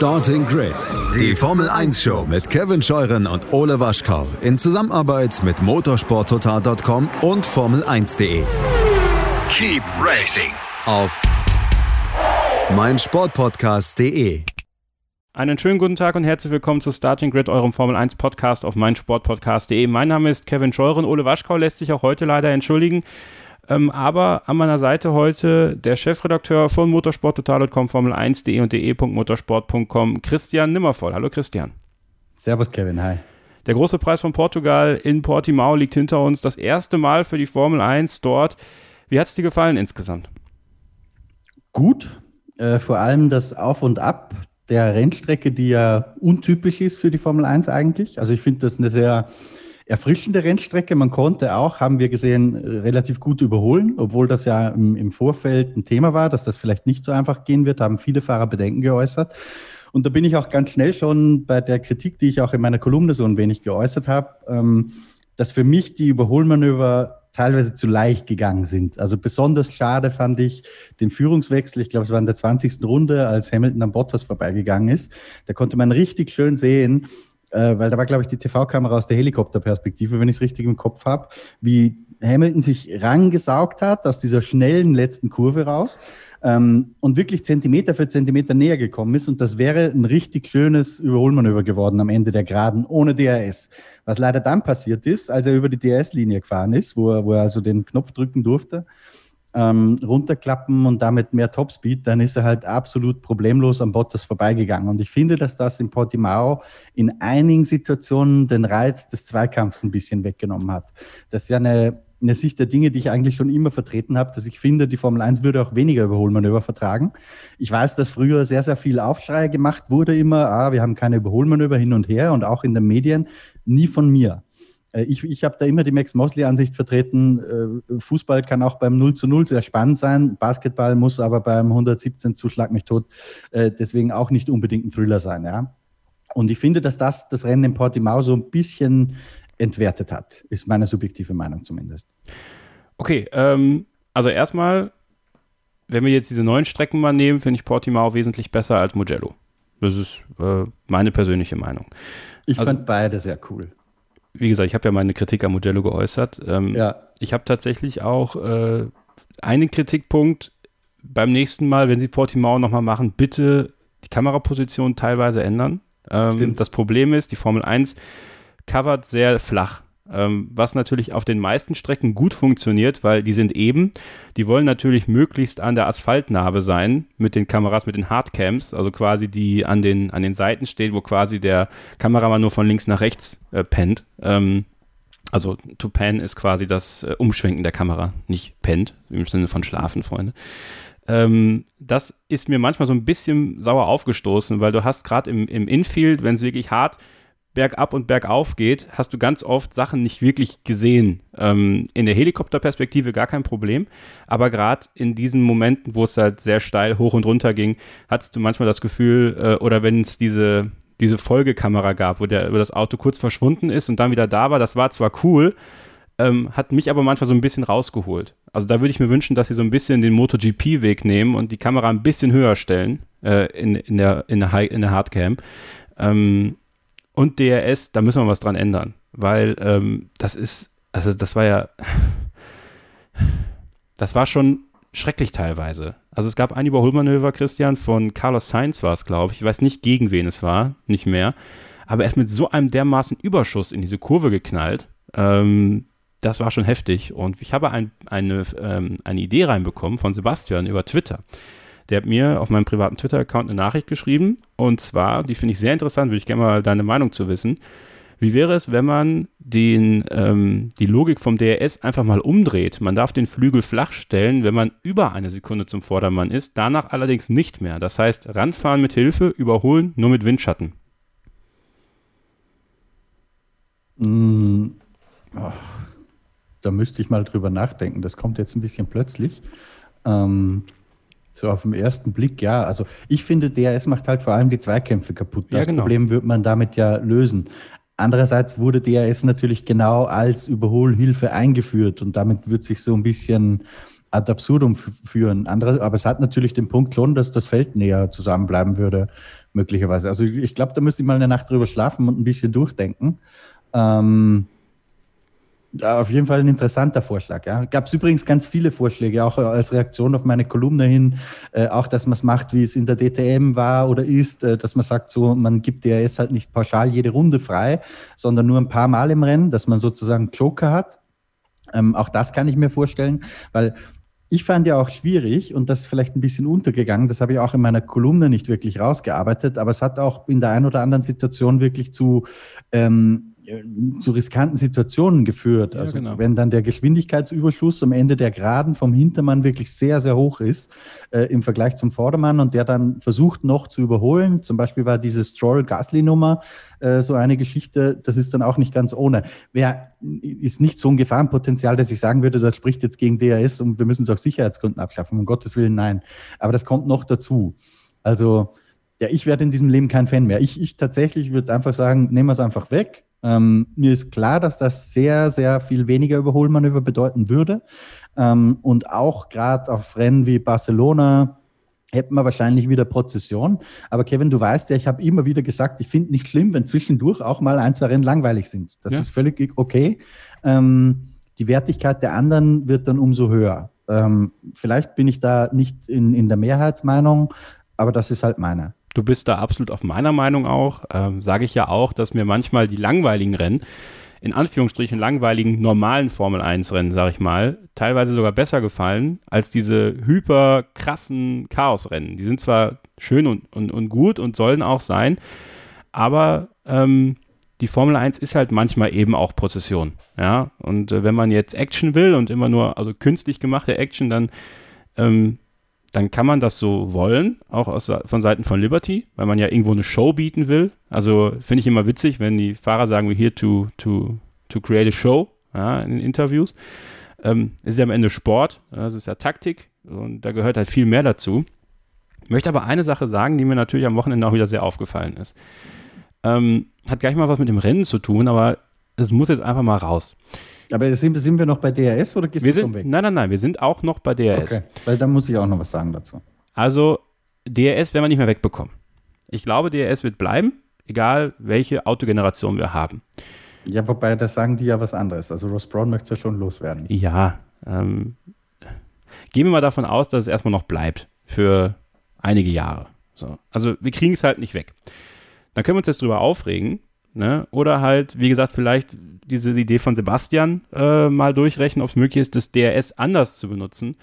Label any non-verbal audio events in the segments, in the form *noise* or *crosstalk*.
Starting Grid, die Formel 1 Show mit Kevin Scheuren und Ole Waschkau in Zusammenarbeit mit motorsporttotal.com und Formel1.de. Keep racing Auf meinsportpodcast.de. Einen schönen guten Tag und herzlich willkommen zu Starting Grid, eurem Formel 1 Podcast auf meinsportpodcast.de. Mein Name ist Kevin Scheuren. Ole Waschkau lässt sich auch heute leider entschuldigen. Ähm, aber an meiner Seite heute der Chefredakteur von motorsporttotal.com, Formel1.de und de.motorsport.com, Christian Nimmervoll. Hallo Christian. Servus Kevin, hi. Der große Preis von Portugal in Portimao liegt hinter uns. Das erste Mal für die Formel 1 dort. Wie hat es dir gefallen insgesamt? Gut, äh, vor allem das Auf und Ab der Rennstrecke, die ja untypisch ist für die Formel 1 eigentlich. Also ich finde das eine sehr erfrischende Rennstrecke. Man konnte auch, haben wir gesehen, relativ gut überholen, obwohl das ja im, im Vorfeld ein Thema war, dass das vielleicht nicht so einfach gehen wird, haben viele Fahrer Bedenken geäußert. Und da bin ich auch ganz schnell schon bei der Kritik, die ich auch in meiner Kolumne so ein wenig geäußert habe, ähm, dass für mich die Überholmanöver teilweise zu leicht gegangen sind. Also besonders schade fand ich den Führungswechsel. Ich glaube, es war in der 20. Runde, als Hamilton am Bottas vorbeigegangen ist. Da konnte man richtig schön sehen, äh, weil da war, glaube ich, die TV-Kamera aus der Helikopterperspektive, wenn ich es richtig im Kopf habe, wie Hamilton sich rangesaugt hat aus dieser schnellen letzten Kurve raus ähm, und wirklich Zentimeter für Zentimeter näher gekommen ist. Und das wäre ein richtig schönes Überholmanöver geworden am Ende der Geraden ohne DRS. Was leider dann passiert ist, als er über die DRS-Linie gefahren ist, wo er, wo er also den Knopf drücken durfte, ähm, runterklappen und damit mehr Topspeed, dann ist er halt absolut problemlos am Bottas vorbeigegangen. Und ich finde, dass das in Portimao in einigen Situationen den Reiz des Zweikampfs ein bisschen weggenommen hat. Das ist ja eine, eine Sicht der Dinge, die ich eigentlich schon immer vertreten habe, dass ich finde, die Formel 1 würde auch weniger Überholmanöver vertragen. Ich weiß, dass früher sehr, sehr viel Aufschrei gemacht wurde, immer, ah, wir haben keine Überholmanöver hin und her und auch in den Medien, nie von mir. Äh, ich, ich habe da immer die Max Mosley-Ansicht vertreten. Äh, Fußball kann auch beim 0 zu 0 sehr spannend sein. Basketball muss aber beim 117 Zuschlag mich tot äh, deswegen auch nicht unbedingt ein Thriller sein. Ja? Und ich finde, dass das das Rennen in Portimao so ein bisschen entwertet hat, ist meine subjektive Meinung zumindest. Okay, ähm, also erstmal, wenn wir jetzt diese neuen Strecken mal nehmen, finde ich Portimao wesentlich besser als Mugello. Das ist äh, meine persönliche Meinung. Ich also, fand beide sehr cool wie gesagt, ich habe ja meine Kritik an Mugello geäußert. Ähm, ja. Ich habe tatsächlich auch äh, einen Kritikpunkt beim nächsten Mal, wenn Sie Portimao nochmal machen, bitte die Kameraposition teilweise ändern. Ähm, das Problem ist, die Formel 1 covert sehr flach. Ähm, was natürlich auf den meisten Strecken gut funktioniert, weil die sind eben. Die wollen natürlich möglichst an der Asphaltnarbe sein mit den Kameras, mit den Hardcams, also quasi die an den, an den Seiten steht, wo quasi der Kameramann nur von links nach rechts äh, pennt. Ähm, also to pan ist quasi das äh, Umschwenken der Kamera, nicht pennt, im Sinne von schlafen, Freunde. Ähm, das ist mir manchmal so ein bisschen sauer aufgestoßen, weil du hast gerade im, im Infield, wenn es wirklich hart bergab und bergauf geht, hast du ganz oft Sachen nicht wirklich gesehen. Ähm, in der Helikopterperspektive gar kein Problem, aber gerade in diesen Momenten, wo es halt sehr steil hoch und runter ging, hattest du manchmal das Gefühl, äh, oder wenn es diese, diese Folgekamera gab, wo, der, wo das Auto kurz verschwunden ist und dann wieder da war, das war zwar cool, ähm, hat mich aber manchmal so ein bisschen rausgeholt. Also da würde ich mir wünschen, dass sie so ein bisschen den MotoGP-Weg nehmen und die Kamera ein bisschen höher stellen äh, in, in, der, in, der High, in der Hardcam. Ähm, und DRS, da müssen wir was dran ändern, weil ähm, das ist, also das war ja, das war schon schrecklich teilweise. Also es gab ein Überholmanöver, Christian, von Carlos Sainz war es, glaube ich. Ich weiß nicht, gegen wen es war, nicht mehr. Aber er ist mit so einem dermaßen Überschuss in diese Kurve geknallt. Ähm, das war schon heftig. Und ich habe ein, eine, ähm, eine Idee reinbekommen von Sebastian über Twitter. Der hat mir auf meinem privaten Twitter-Account eine Nachricht geschrieben. Und zwar, die finde ich sehr interessant, würde ich gerne mal deine Meinung zu wissen. Wie wäre es, wenn man den, ähm, die Logik vom DRS einfach mal umdreht? Man darf den Flügel flach stellen, wenn man über eine Sekunde zum Vordermann ist, danach allerdings nicht mehr. Das heißt, ranfahren mit Hilfe, überholen nur mit Windschatten. Mm, da müsste ich mal drüber nachdenken. Das kommt jetzt ein bisschen plötzlich. Ähm, so auf den ersten Blick, ja. Also ich finde, DRS macht halt vor allem die Zweikämpfe kaputt. Das ja, genau. Problem wird man damit ja lösen. Andererseits wurde DRS natürlich genau als Überholhilfe eingeführt und damit wird sich so ein bisschen ad absurdum führen. Andere, aber es hat natürlich den Punkt schon, dass das Feld näher zusammenbleiben würde, möglicherweise. Also ich glaube, da müsste ich mal eine Nacht drüber schlafen und ein bisschen durchdenken. Ähm, auf jeden Fall ein interessanter Vorschlag. Ja. Gab es übrigens ganz viele Vorschläge, auch als Reaktion auf meine Kolumne hin, äh, auch dass man es macht, wie es in der DTM war oder ist, äh, dass man sagt, so man gibt DRS halt nicht pauschal jede Runde frei, sondern nur ein paar Mal im Rennen, dass man sozusagen Joker hat. Ähm, auch das kann ich mir vorstellen, weil ich fand ja auch schwierig und das ist vielleicht ein bisschen untergegangen, das habe ich auch in meiner Kolumne nicht wirklich rausgearbeitet, aber es hat auch in der einen oder anderen Situation wirklich zu ähm, zu riskanten Situationen geführt. Ja, also genau. wenn dann der Geschwindigkeitsüberschuss am Ende der Geraden vom Hintermann wirklich sehr, sehr hoch ist äh, im Vergleich zum Vordermann und der dann versucht noch zu überholen. Zum Beispiel war diese Stroll-Gasly-Nummer äh, so eine Geschichte, das ist dann auch nicht ganz ohne. Wer ist nicht so ein Gefahrenpotenzial, dass ich sagen würde, das spricht jetzt gegen DRS und wir müssen es aus Sicherheitsgründen abschaffen. Um Gottes Willen, nein. Aber das kommt noch dazu. Also ja, ich werde in diesem Leben kein Fan mehr. Ich, ich tatsächlich würde einfach sagen, nehmen wir es einfach weg ähm, mir ist klar, dass das sehr, sehr viel weniger Überholmanöver bedeuten würde. Ähm, und auch gerade auf Rennen wie Barcelona hätten wir wahrscheinlich wieder Prozession. Aber Kevin, du weißt ja, ich habe immer wieder gesagt, ich finde nicht schlimm, wenn zwischendurch auch mal ein, zwei Rennen langweilig sind. Das ja. ist völlig okay. Ähm, die Wertigkeit der anderen wird dann umso höher. Ähm, vielleicht bin ich da nicht in, in der Mehrheitsmeinung, aber das ist halt meine. Du bist da absolut auf meiner Meinung auch. Ähm, Sage ich ja auch, dass mir manchmal die langweiligen Rennen, in Anführungsstrichen langweiligen normalen Formel 1 Rennen, sage ich mal, teilweise sogar besser gefallen als diese hyper krassen Chaos-Rennen. Die sind zwar schön und, und, und gut und sollen auch sein, aber ähm, die Formel 1 ist halt manchmal eben auch Prozession. Ja, und äh, wenn man jetzt Action will und immer nur, also künstlich gemachte Action, dann ähm, dann kann man das so wollen, auch aus, von Seiten von Liberty, weil man ja irgendwo eine Show bieten will. Also finde ich immer witzig, wenn die Fahrer sagen, we're here to, to, to create a show ja, in Interviews. Ähm, ist ja am Ende Sport, das ist ja Taktik und da gehört halt viel mehr dazu. Ich möchte aber eine Sache sagen, die mir natürlich am Wochenende auch wieder sehr aufgefallen ist. Ähm, hat gleich mal was mit dem Rennen zu tun, aber es muss jetzt einfach mal raus. Aber sind, sind wir noch bei DRS oder gehst wir du sind, weg? Nein, nein, nein, wir sind auch noch bei DRS. Okay, weil da muss ich auch noch was sagen dazu. Also, DRS werden wir nicht mehr wegbekommen. Ich glaube, DRS wird bleiben, egal welche Autogeneration wir haben. Ja, wobei, das sagen die ja was anderes. Also, Ross Brown möchte ja schon loswerden. Ja, ähm, gehen wir mal davon aus, dass es erstmal noch bleibt für einige Jahre. So. Also, wir kriegen es halt nicht weg. Dann können wir uns jetzt drüber aufregen, Ne? Oder halt, wie gesagt, vielleicht diese Idee von Sebastian äh, mal durchrechnen, ob es möglich ist, das DRS anders zu benutzen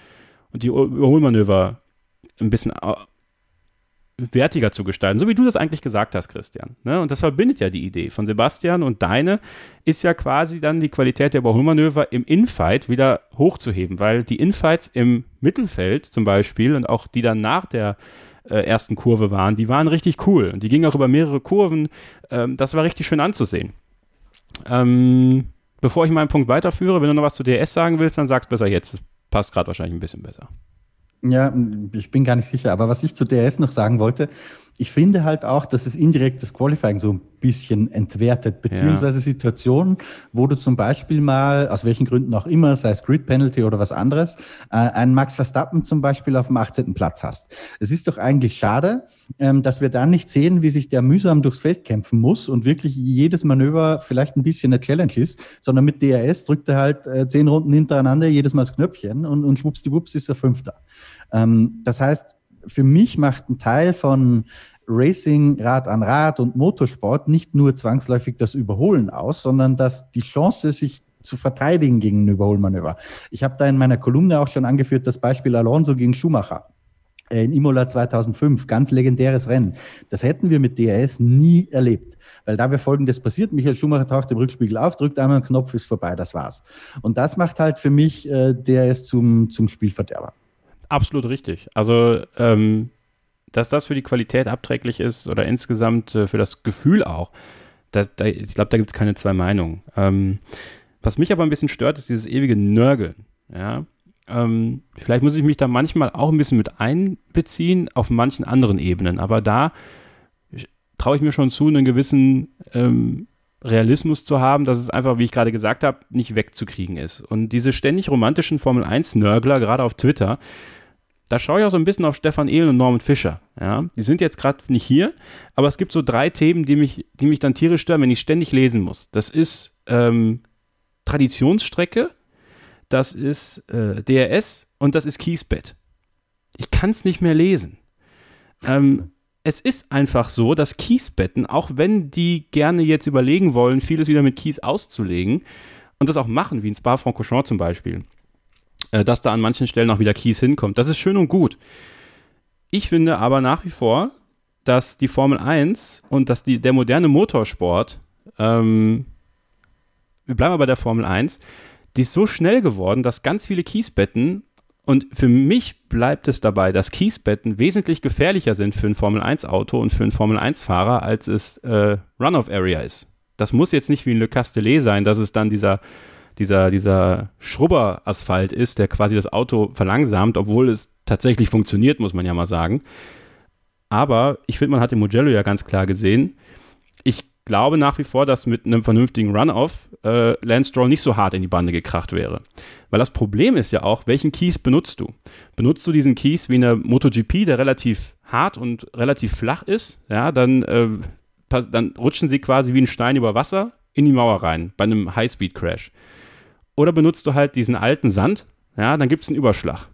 und die Überholmanöver ein bisschen äh, wertiger zu gestalten, so wie du das eigentlich gesagt hast, Christian. Ne? Und das verbindet ja die Idee von Sebastian und deine ist ja quasi dann die Qualität der Überholmanöver im Infight wieder hochzuheben, weil die Infights im Mittelfeld zum Beispiel und auch die dann nach der äh, ersten Kurve waren, die waren richtig cool. Und die gingen auch über mehrere Kurven. Ähm, das war richtig schön anzusehen. Ähm, bevor ich meinen Punkt weiterführe, wenn du noch was zu DS sagen willst, dann sag's besser jetzt. Das passt gerade wahrscheinlich ein bisschen besser. Ja, ich bin gar nicht sicher. Aber was ich zu DS noch sagen wollte, ich finde halt auch, dass es indirekt das Qualifying so ein bisschen entwertet, beziehungsweise ja. Situationen, wo du zum Beispiel mal, aus welchen Gründen auch immer, sei es Grid Penalty oder was anderes, äh, einen Max Verstappen zum Beispiel auf dem 18. Platz hast. Es ist doch eigentlich schade, ähm, dass wir dann nicht sehen, wie sich der mühsam durchs Feld kämpfen muss und wirklich jedes Manöver vielleicht ein bisschen eine Challenge ist, sondern mit DRS drückt er halt äh, zehn Runden hintereinander jedes Mal das Knöpfchen und, und schwuppsdiwupps ist er Fünfter. Ähm, das heißt, für mich macht ein Teil von Racing, Rad an Rad und Motorsport nicht nur zwangsläufig das Überholen aus, sondern dass die Chance, sich zu verteidigen gegen ein Überholmanöver. Ich habe da in meiner Kolumne auch schon angeführt, das Beispiel Alonso gegen Schumacher äh, in Imola 2005, ganz legendäres Rennen. Das hätten wir mit DRS nie erlebt, weil da wäre Folgendes passiert. Michael Schumacher taucht im Rückspiegel auf, drückt einmal einen Knopf, ist vorbei, das war's. Und das macht halt für mich äh, DRS zum, zum Spielverderber. Absolut richtig. Also, ähm, dass das für die Qualität abträglich ist oder insgesamt äh, für das Gefühl auch, da, da, ich glaube, da gibt es keine zwei Meinungen. Ähm, was mich aber ein bisschen stört, ist dieses ewige Nörgeln. Ja? Ähm, vielleicht muss ich mich da manchmal auch ein bisschen mit einbeziehen auf manchen anderen Ebenen, aber da traue ich mir schon zu, einen gewissen ähm, Realismus zu haben, dass es einfach, wie ich gerade gesagt habe, nicht wegzukriegen ist. Und diese ständig romantischen Formel 1-Nörgler, gerade auf Twitter, da schaue ich auch so ein bisschen auf Stefan Ehlen und Norman Fischer. Ja? Die sind jetzt gerade nicht hier, aber es gibt so drei Themen, die mich, die mich dann tierisch stören, wenn ich ständig lesen muss. Das ist ähm, Traditionsstrecke, das ist äh, DRS und das ist Kiesbett. Ich kann es nicht mehr lesen. Ähm, es ist einfach so, dass Kiesbetten, auch wenn die gerne jetzt überlegen wollen, vieles wieder mit Kies auszulegen und das auch machen, wie in Spa-Francorchamps zum Beispiel, äh, dass da an manchen Stellen auch wieder Kies hinkommt. Das ist schön und gut. Ich finde aber nach wie vor, dass die Formel 1 und dass die, der moderne Motorsport, ähm, wir bleiben aber bei der Formel 1, die ist so schnell geworden, dass ganz viele Kiesbetten und für mich bleibt es dabei, dass Kiesbetten wesentlich gefährlicher sind für ein Formel-1-Auto und für einen Formel-1-Fahrer, als es äh, Run-Off-Area ist. Das muss jetzt nicht wie ein Le Castellet sein, dass es dann dieser, dieser, dieser Schrubber-Asphalt ist, der quasi das Auto verlangsamt, obwohl es tatsächlich funktioniert, muss man ja mal sagen. Aber ich finde, man hat im Mugello ja ganz klar gesehen, ich glaube nach wie vor, dass mit einem vernünftigen Run-Off äh, Lance Stroll nicht so hart in die Bande gekracht wäre. Weil das Problem ist ja auch, welchen Keys benutzt du? Benutzt du diesen Keys wie eine MotoGP, der relativ hart und relativ flach ist, ja, dann, äh, dann rutschen sie quasi wie ein Stein über Wasser in die Mauer rein bei einem High-Speed-Crash. Oder benutzt du halt diesen alten Sand, ja, dann gibt es einen Überschlag.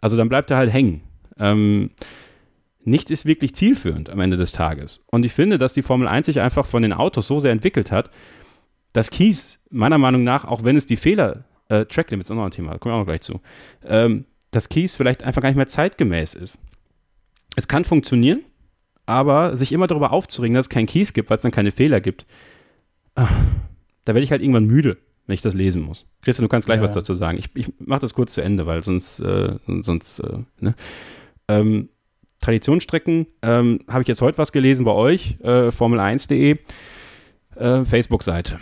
Also dann bleibt er halt hängen. Ähm, nichts ist wirklich zielführend am Ende des Tages. Und ich finde, dass die Formel 1 sich einfach von den Autos so sehr entwickelt hat, dass Kies meiner Meinung nach, auch wenn es die Fehler, äh, Track Limits ist noch ein Thema, da kommen wir auch gleich zu, ähm, dass Kies vielleicht einfach gar nicht mehr zeitgemäß ist. Es kann funktionieren, aber sich immer darüber aufzuregen, dass es keinen Kies gibt, weil es dann keine Fehler gibt, ach, da werde ich halt irgendwann müde, wenn ich das lesen muss. Christian, du kannst gleich ja. was dazu sagen. Ich, ich mache das kurz zu Ende, weil sonst, äh, sonst, äh, ne? ähm, Traditionsstrecken, ähm, habe ich jetzt heute was gelesen bei euch, äh, Formel1.de, äh, Facebook-Seite.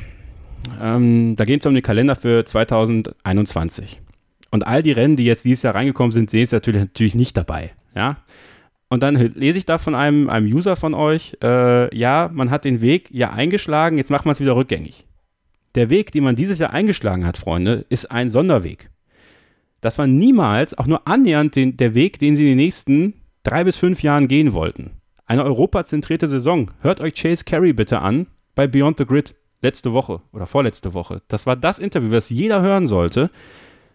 Ähm, da geht es um den Kalender für 2021. Und all die Rennen, die jetzt dieses Jahr reingekommen sind, sehe ich natürlich, natürlich nicht dabei. Ja. Und dann lese ich da von einem, einem User von euch, äh, ja, man hat den Weg ja eingeschlagen, jetzt macht man es wieder rückgängig. Der Weg, den man dieses Jahr eingeschlagen hat, Freunde, ist ein Sonderweg. Das war niemals auch nur annähernd den, der Weg, den sie in den nächsten drei bis fünf Jahren gehen wollten. Eine europazentrierte Saison. Hört euch Chase Carey bitte an bei Beyond the Grid letzte Woche oder vorletzte Woche. Das war das Interview, das jeder hören sollte,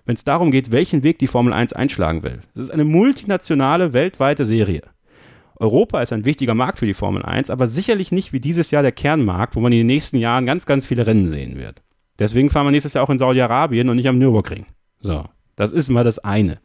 wenn es darum geht, welchen Weg die Formel 1 einschlagen will. Es ist eine multinationale, weltweite Serie. Europa ist ein wichtiger Markt für die Formel 1, aber sicherlich nicht wie dieses Jahr der Kernmarkt, wo man in den nächsten Jahren ganz, ganz viele Rennen sehen wird. Deswegen fahren wir nächstes Jahr auch in Saudi-Arabien und nicht am Nürburgring. So, das ist mal das eine.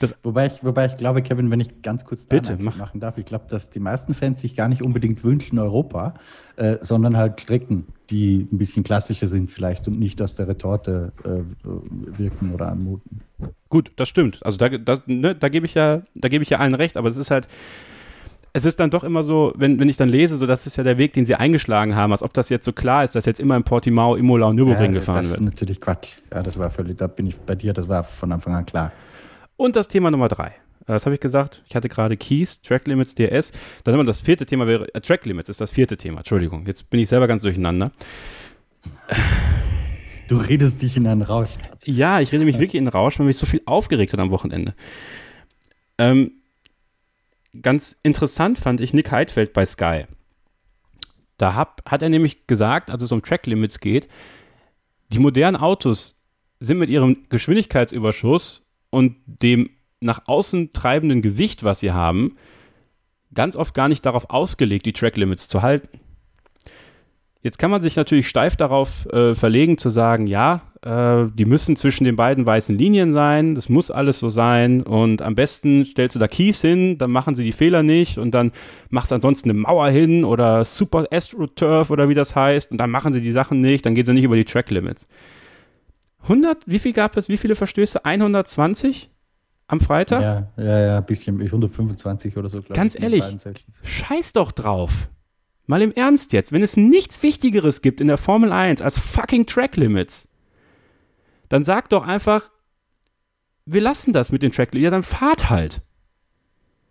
Das wobei, ich, wobei ich glaube, Kevin, wenn ich ganz kurz Bitte, mach. machen darf, ich glaube, dass die meisten Fans sich gar nicht unbedingt wünschen Europa, äh, sondern halt Strecken, die ein bisschen klassischer sind vielleicht und nicht aus der Retorte äh, wirken oder anmuten. Gut, das stimmt. Also da, da, ne, da gebe ich ja, da gebe ich ja allen recht, aber es ist halt, es ist dann doch immer so, wenn, wenn ich dann lese, so das ist ja der Weg, den sie eingeschlagen haben, als ob das jetzt so klar ist, dass jetzt immer in Portimao, Imola und Nürburgring ja, gefahren wird. Das ist natürlich Quatsch. Ja, das war völlig, da bin ich bei dir, das war von Anfang an klar. Und das Thema Nummer drei. Das habe ich gesagt. Ich hatte gerade Keys, Track Limits, DRS. Dann haben wir das vierte Thema wäre, äh, Track Limits ist das vierte Thema. Entschuldigung, jetzt bin ich selber ganz durcheinander. Du redest dich in einen Rausch. Ja, ich rede mich wirklich in einen Rausch, weil mich so viel aufgeregt hat am Wochenende. Ähm, ganz interessant fand ich Nick Heidfeld bei Sky. Da hab, hat er nämlich gesagt, als es um Track Limits geht, die modernen Autos sind mit ihrem Geschwindigkeitsüberschuss und dem nach außen treibenden Gewicht, was sie haben, ganz oft gar nicht darauf ausgelegt, die Track Limits zu halten. Jetzt kann man sich natürlich steif darauf äh, verlegen, zu sagen, ja, äh, die müssen zwischen den beiden weißen Linien sein, das muss alles so sein und am besten stellst du da Keys hin, dann machen sie die Fehler nicht und dann machst du ansonsten eine Mauer hin oder Super AstroTurf oder wie das heißt und dann machen sie die Sachen nicht, dann gehen sie nicht über die Track Limits. 100, wie viel gab es, wie viele Verstöße? 120 am Freitag? Ja, ja, ja, ein bisschen, 125 oder so, glaube Ganz ich. Ganz ehrlich, scheiß doch drauf. Mal im Ernst jetzt, wenn es nichts Wichtigeres gibt in der Formel 1 als fucking Track Limits, dann sag doch einfach, wir lassen das mit den Track Limits. Ja, dann fahrt halt.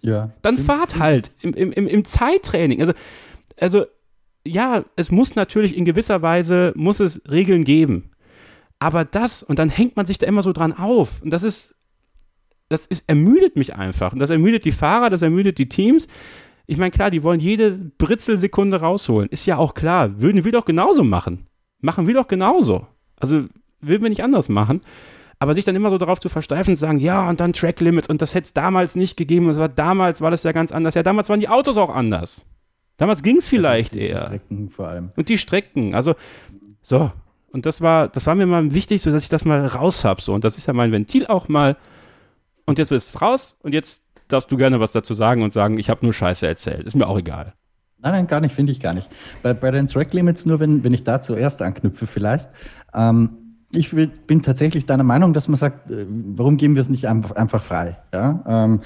Ja. Dann fahrt halt im, im, im, im Zeittraining. Also, also ja, es muss natürlich in gewisser Weise, muss es Regeln geben. Aber das, und dann hängt man sich da immer so dran auf. Und das ist, das ist, ermüdet mich einfach. Und das ermüdet die Fahrer, das ermüdet die Teams. Ich meine, klar, die wollen jede Britzelsekunde rausholen. Ist ja auch klar. Würden wir doch genauso machen. Machen wir doch genauso. Also, würden wir nicht anders machen. Aber sich dann immer so darauf zu versteifen zu sagen, ja, und dann Track Limits und das hätte es damals nicht gegeben. Und war, damals war das ja ganz anders. Ja, damals waren die Autos auch anders. Damals ging es vielleicht ja, eher. Die Strecken vor allem. Und die Strecken. Also, so. Und das war, das war mir mal wichtig, so dass ich das mal raus habe. So. Und das ist ja mein Ventil auch mal. Und jetzt ist es raus. Und jetzt darfst du gerne was dazu sagen und sagen, ich habe nur Scheiße erzählt. Ist mir auch egal. Nein, nein, gar nicht, finde ich gar nicht. Bei, bei den Track Limits, nur wenn, wenn ich da zuerst anknüpfe, vielleicht. Ähm, ich bin tatsächlich deiner Meinung, dass man sagt, äh, warum geben wir es nicht einfach, frei? Ja? Ähm,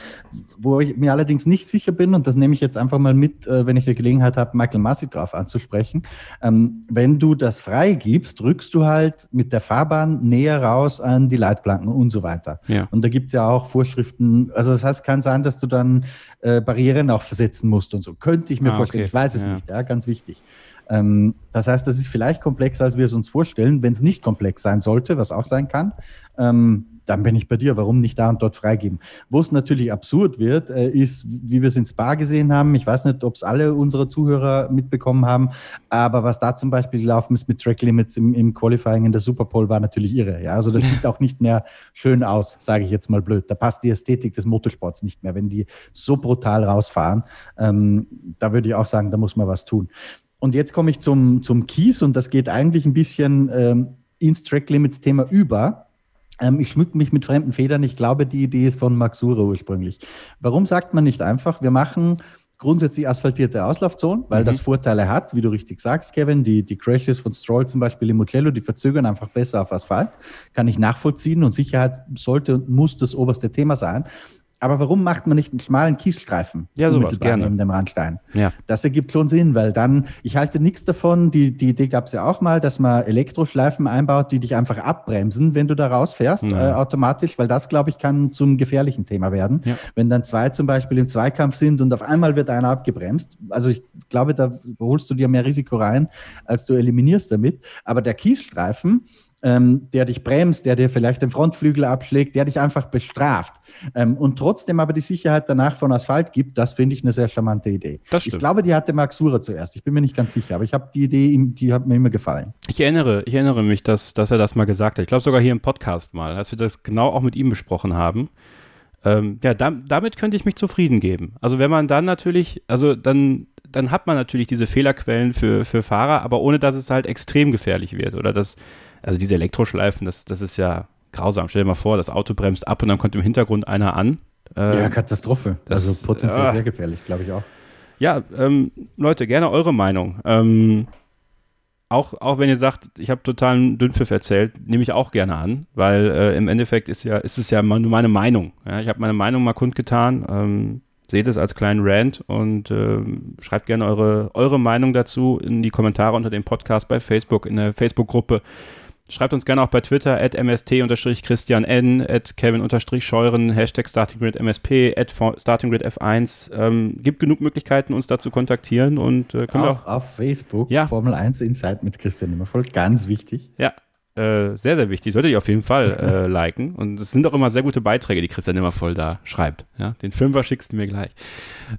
wo ich mir allerdings nicht sicher bin, und das nehme ich jetzt einfach mal mit, äh, wenn ich die Gelegenheit habe, Michael Massi drauf anzusprechen. Ähm, wenn du das frei gibst, rückst du halt mit der Fahrbahn näher raus an die Leitplanken und so weiter. Ja. Und da gibt es ja auch Vorschriften. Also das heißt, kann sein, dass du dann äh, Barrieren auch versetzen musst und so. Könnte ich mir ah, vorstellen. Okay. Ich weiß es ja. nicht, ja, ganz wichtig. Ähm, das heißt, das ist vielleicht komplexer, als wir es uns vorstellen. Wenn es nicht komplex sein sollte, was auch sein kann, ähm, dann bin ich bei dir. Warum nicht da und dort freigeben? Wo es natürlich absurd wird, äh, ist, wie wir es in Spa gesehen haben. Ich weiß nicht, ob es alle unsere Zuhörer mitbekommen haben, aber was da zum Beispiel gelaufen ist mit Track Limits im, im Qualifying in der Super Bowl war natürlich irre. Ja, also das sieht auch nicht mehr schön aus, sage ich jetzt mal blöd. Da passt die Ästhetik des Motorsports nicht mehr, wenn die so brutal rausfahren. Ähm, da würde ich auch sagen, da muss man was tun. Und jetzt komme ich zum, zum Kies und das geht eigentlich ein bisschen ähm, ins Track Limits Thema über. Ähm, ich schmücke mich mit fremden Federn. Ich glaube, die Idee ist von Maxura ursprünglich. Warum sagt man nicht einfach, wir machen grundsätzlich asphaltierte Auslaufzonen, weil mhm. das Vorteile hat, wie du richtig sagst, Kevin. Die, die Crashes von Stroll zum Beispiel im Mugello, die verzögern einfach besser auf Asphalt. Kann ich nachvollziehen und Sicherheit sollte und muss das oberste Thema sein. Aber warum macht man nicht einen schmalen Kiesstreifen? Ja, sowas, gerne. Neben dem Randstein. Ja. Das ergibt schon Sinn, weil dann, ich halte nichts davon, die, die Idee gab es ja auch mal, dass man Elektroschleifen einbaut, die dich einfach abbremsen, wenn du da rausfährst, äh, automatisch, weil das, glaube ich, kann zum gefährlichen Thema werden. Ja. Wenn dann zwei zum Beispiel im Zweikampf sind und auf einmal wird einer abgebremst. Also ich glaube, da holst du dir mehr Risiko rein, als du eliminierst damit. Aber der Kiesstreifen, ähm, der dich bremst, der dir vielleicht den Frontflügel abschlägt, der dich einfach bestraft ähm, und trotzdem aber die Sicherheit danach von Asphalt gibt, das finde ich eine sehr charmante Idee. Das stimmt. Ich glaube, die hatte Max Sura zuerst. Ich bin mir nicht ganz sicher, aber ich habe die Idee, die hat mir immer gefallen. Ich erinnere, ich erinnere mich, dass, dass er das mal gesagt hat. Ich glaube sogar hier im Podcast mal, als wir das genau auch mit ihm besprochen haben. Ähm, ja, da, damit könnte ich mich zufrieden geben. Also wenn man dann natürlich, also dann dann hat man natürlich diese Fehlerquellen für, für Fahrer, aber ohne dass es halt extrem gefährlich wird oder dass also diese Elektroschleifen, das, das ist ja grausam. Stell dir mal vor, das Auto bremst ab und dann kommt im Hintergrund einer an. Ähm, ja, Katastrophe. Das, also potenziell äh, sehr gefährlich, glaube ich auch. Ja, ähm, Leute, gerne eure Meinung. Ähm, auch, auch wenn ihr sagt, ich habe totalen Dünnpfiff erzählt, nehme ich auch gerne an, weil äh, im Endeffekt ist ja, ist es ja nur meine Meinung. Ja? Ich habe meine Meinung mal kundgetan. Ähm, seht es als kleinen Rant und äh, schreibt gerne eure, eure Meinung dazu in die Kommentare unter dem Podcast bei Facebook, in der Facebook-Gruppe. Schreibt uns gerne auch bei Twitter at mst-christian n, at kevin-scheuren, Hashtag StartingGridMSP, at StartingGridF1. Ähm, gibt genug Möglichkeiten, uns da zu kontaktieren und äh, können auch, auch auf Facebook, ja. Formel 1 Insight mit Christian Immervoll, ganz wichtig. Ja, äh, sehr, sehr wichtig. Solltet ihr auf jeden Fall äh, *laughs* liken. Und es sind auch immer sehr gute Beiträge, die Christian immer voll da schreibt. Ja? Den Fünfer schickst du mir gleich.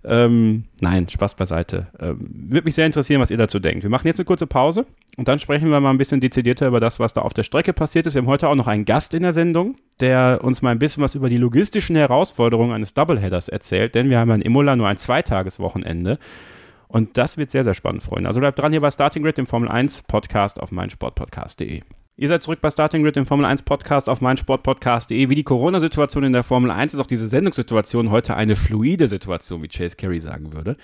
Ähm, nein, Spaß beiseite. Ähm, Würde mich sehr interessieren, was ihr dazu denkt. Wir machen jetzt eine kurze Pause und dann sprechen wir mal ein bisschen dezidierter über das, was da auf der Strecke passiert ist. Wir haben heute auch noch einen Gast in der Sendung, der uns mal ein bisschen was über die logistischen Herausforderungen eines Doubleheaders erzählt, denn wir haben in Imola nur ein Zweitageswochenende. Und das wird sehr, sehr spannend, Freunde. Also bleibt dran hier bei Starting Grid, dem Formel 1 Podcast auf meinsportpodcast.de. Ihr seid zurück bei Starting Grid, dem Formel 1 Podcast auf meinsportpodcast.de. Wie die Corona-Situation in der Formel 1 ist auch diese Sendungssituation heute eine fluide Situation, wie Chase Carey sagen würde.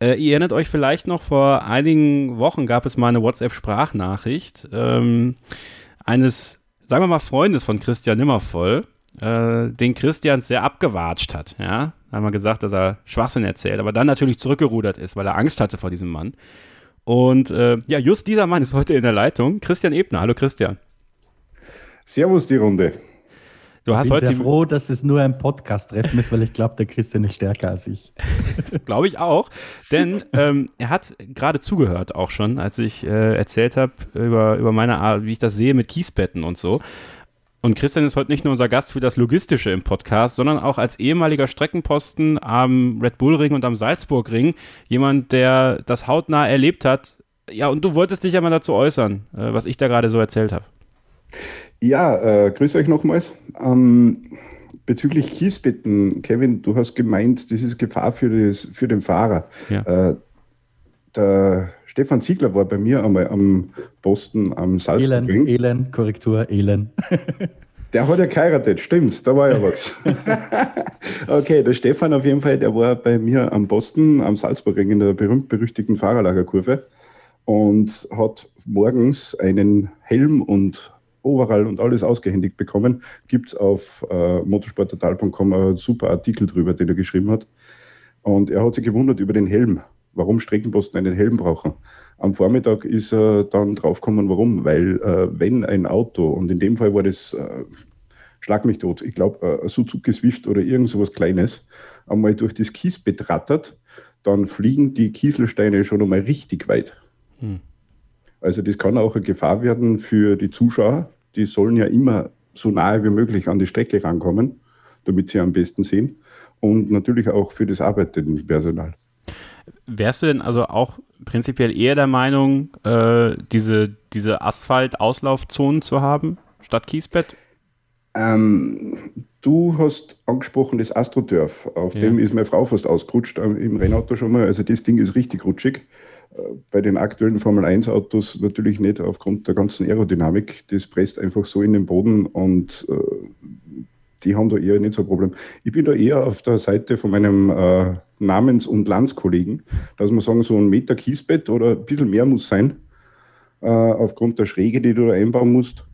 Äh, ihr erinnert euch vielleicht noch, vor einigen Wochen gab es mal eine WhatsApp-Sprachnachricht ähm, eines, sagen wir mal, Freundes von Christian Nimmervoll, äh, den Christian sehr abgewatscht hat. Ja? Da haben gesagt, dass er Schwachsinn erzählt, aber dann natürlich zurückgerudert ist, weil er Angst hatte vor diesem Mann. Und äh, ja, just dieser Mann ist heute in der Leitung. Christian Ebner. Hallo Christian. Servus die Runde. Du hast ich bin heute sehr froh, dass es nur ein Podcast-Treffen ist, weil ich glaube, der Christian ist stärker als ich. *laughs* das glaube ich auch, denn ähm, er hat gerade zugehört auch schon, als ich äh, erzählt habe über, über meine Art, wie ich das sehe mit Kiesbetten und so. Und Christian ist heute nicht nur unser Gast für das Logistische im Podcast, sondern auch als ehemaliger Streckenposten am Red Bull Ring und am Salzburg Ring. Jemand, der das hautnah erlebt hat. Ja, und du wolltest dich ja mal dazu äußern, äh, was ich da gerade so erzählt habe. Ja, äh, grüß euch nochmals. Ähm, bezüglich Kiesbetten, Kevin, du hast gemeint, das ist Gefahr für, das, für den Fahrer. Ja. Äh, der Stefan Ziegler war bei mir einmal am Posten am Salzburg. Elen, Elen, Korrektur, Elen. *laughs* Der hat ja geheiratet, stimmt, da war ja was. *laughs* okay, der Stefan auf jeden Fall, der war bei mir am Posten am Salzburgring in der berühmt-berüchtigten Fahrerlagerkurve und hat morgens einen Helm und Overall und alles ausgehändigt bekommen. Gibt es auf äh, motorsporttotal.com einen super Artikel drüber, den er geschrieben hat. Und er hat sich gewundert über den Helm warum Streckenposten einen Helm brauchen. Am Vormittag ist er dann draufgekommen, warum. Weil äh, wenn ein Auto, und in dem Fall war das, äh, schlag mich tot, ich glaube, äh, Suzuki Swift oder irgend sowas Kleines, einmal durch das Kiesbett rattert, dann fliegen die Kieselsteine schon einmal richtig weit. Hm. Also das kann auch eine Gefahr werden für die Zuschauer. Die sollen ja immer so nahe wie möglich an die Strecke rankommen, damit sie am besten sehen. Und natürlich auch für das arbeitende Personal. Wärst du denn also auch prinzipiell eher der Meinung, äh, diese, diese Asphalt-Auslaufzonen zu haben, statt Kiesbett? Ähm, du hast angesprochen das Astroturf. Auf ja. dem ist meine Frau fast ausgerutscht im Rennauto schon mal. Also das Ding ist richtig rutschig. Äh, bei den aktuellen Formel 1 Autos natürlich nicht aufgrund der ganzen Aerodynamik. Das presst einfach so in den Boden und äh, die haben da eher nicht so ein Problem. Ich bin da eher auf der Seite von meinem äh, Namens- und Landskollegen, dass man sagen, so ein Meter Kiesbett oder ein bisschen mehr muss sein, äh, aufgrund der Schräge, die du da einbauen musst.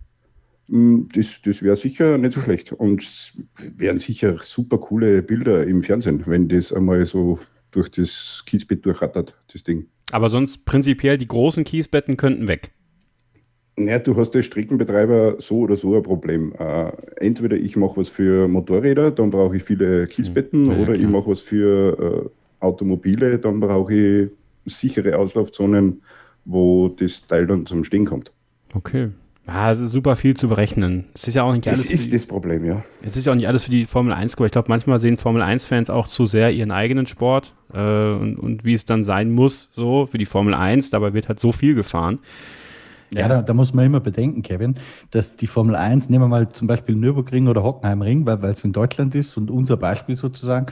Hm, das, das wäre sicher nicht so schlecht. Und es wären sicher super coole Bilder im Fernsehen, wenn das einmal so durch das Kiesbett durchrattert, das Ding. Aber sonst prinzipiell die großen Kiesbetten könnten weg. Ja, du hast als Streckenbetreiber so oder so ein Problem. Äh, entweder ich mache was für Motorräder, dann brauche ich viele Kiesbetten, ja, oder ich mache was für äh, Automobile, dann brauche ich sichere Auslaufzonen, wo das Teil dann zum Stehen kommt. Okay. Ja, es ist super viel zu berechnen. Es ist ja auch nicht alles. Das ist die, das Problem, ja. Es ist ja auch nicht alles für die Formel 1 aber ich glaube, manchmal sehen Formel 1-Fans auch zu sehr ihren eigenen Sport äh, und, und wie es dann sein muss, so für die Formel 1. Dabei wird halt so viel gefahren. Ja, da, da, muss man immer bedenken, Kevin, dass die Formel 1, nehmen wir mal zum Beispiel Nürburgring oder Hockenheimring, weil es in Deutschland ist und unser Beispiel sozusagen,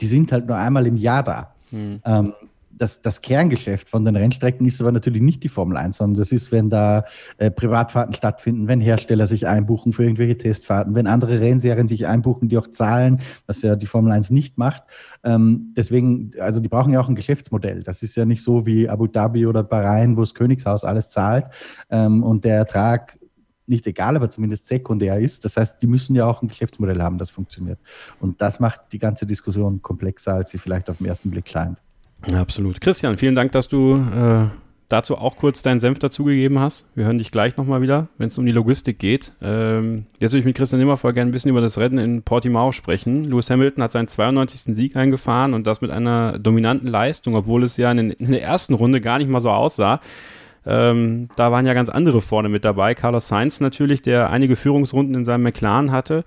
die sind halt nur einmal im Jahr da. Hm. Ähm, das, das Kerngeschäft von den Rennstrecken ist aber natürlich nicht die Formel 1, sondern das ist, wenn da äh, Privatfahrten stattfinden, wenn Hersteller sich einbuchen für irgendwelche Testfahrten, wenn andere Rennserien sich einbuchen, die auch zahlen, was ja die Formel 1 nicht macht. Ähm, deswegen, also die brauchen ja auch ein Geschäftsmodell. Das ist ja nicht so wie Abu Dhabi oder Bahrain, wo das Königshaus alles zahlt ähm, und der Ertrag nicht egal, aber zumindest sekundär ist. Das heißt, die müssen ja auch ein Geschäftsmodell haben, das funktioniert. Und das macht die ganze Diskussion komplexer, als sie vielleicht auf den ersten Blick scheint. Absolut. Christian, vielen Dank, dass du äh, dazu auch kurz deinen Senf dazugegeben hast. Wir hören dich gleich nochmal wieder, wenn es um die Logistik geht. Ähm, jetzt würde ich mit Christian immer voll gerne ein bisschen über das Rennen in Portimao sprechen. Lewis Hamilton hat seinen 92. Sieg eingefahren und das mit einer dominanten Leistung, obwohl es ja in, in der ersten Runde gar nicht mal so aussah. Ähm, da waren ja ganz andere vorne mit dabei. Carlos Sainz natürlich, der einige Führungsrunden in seinem McLaren hatte.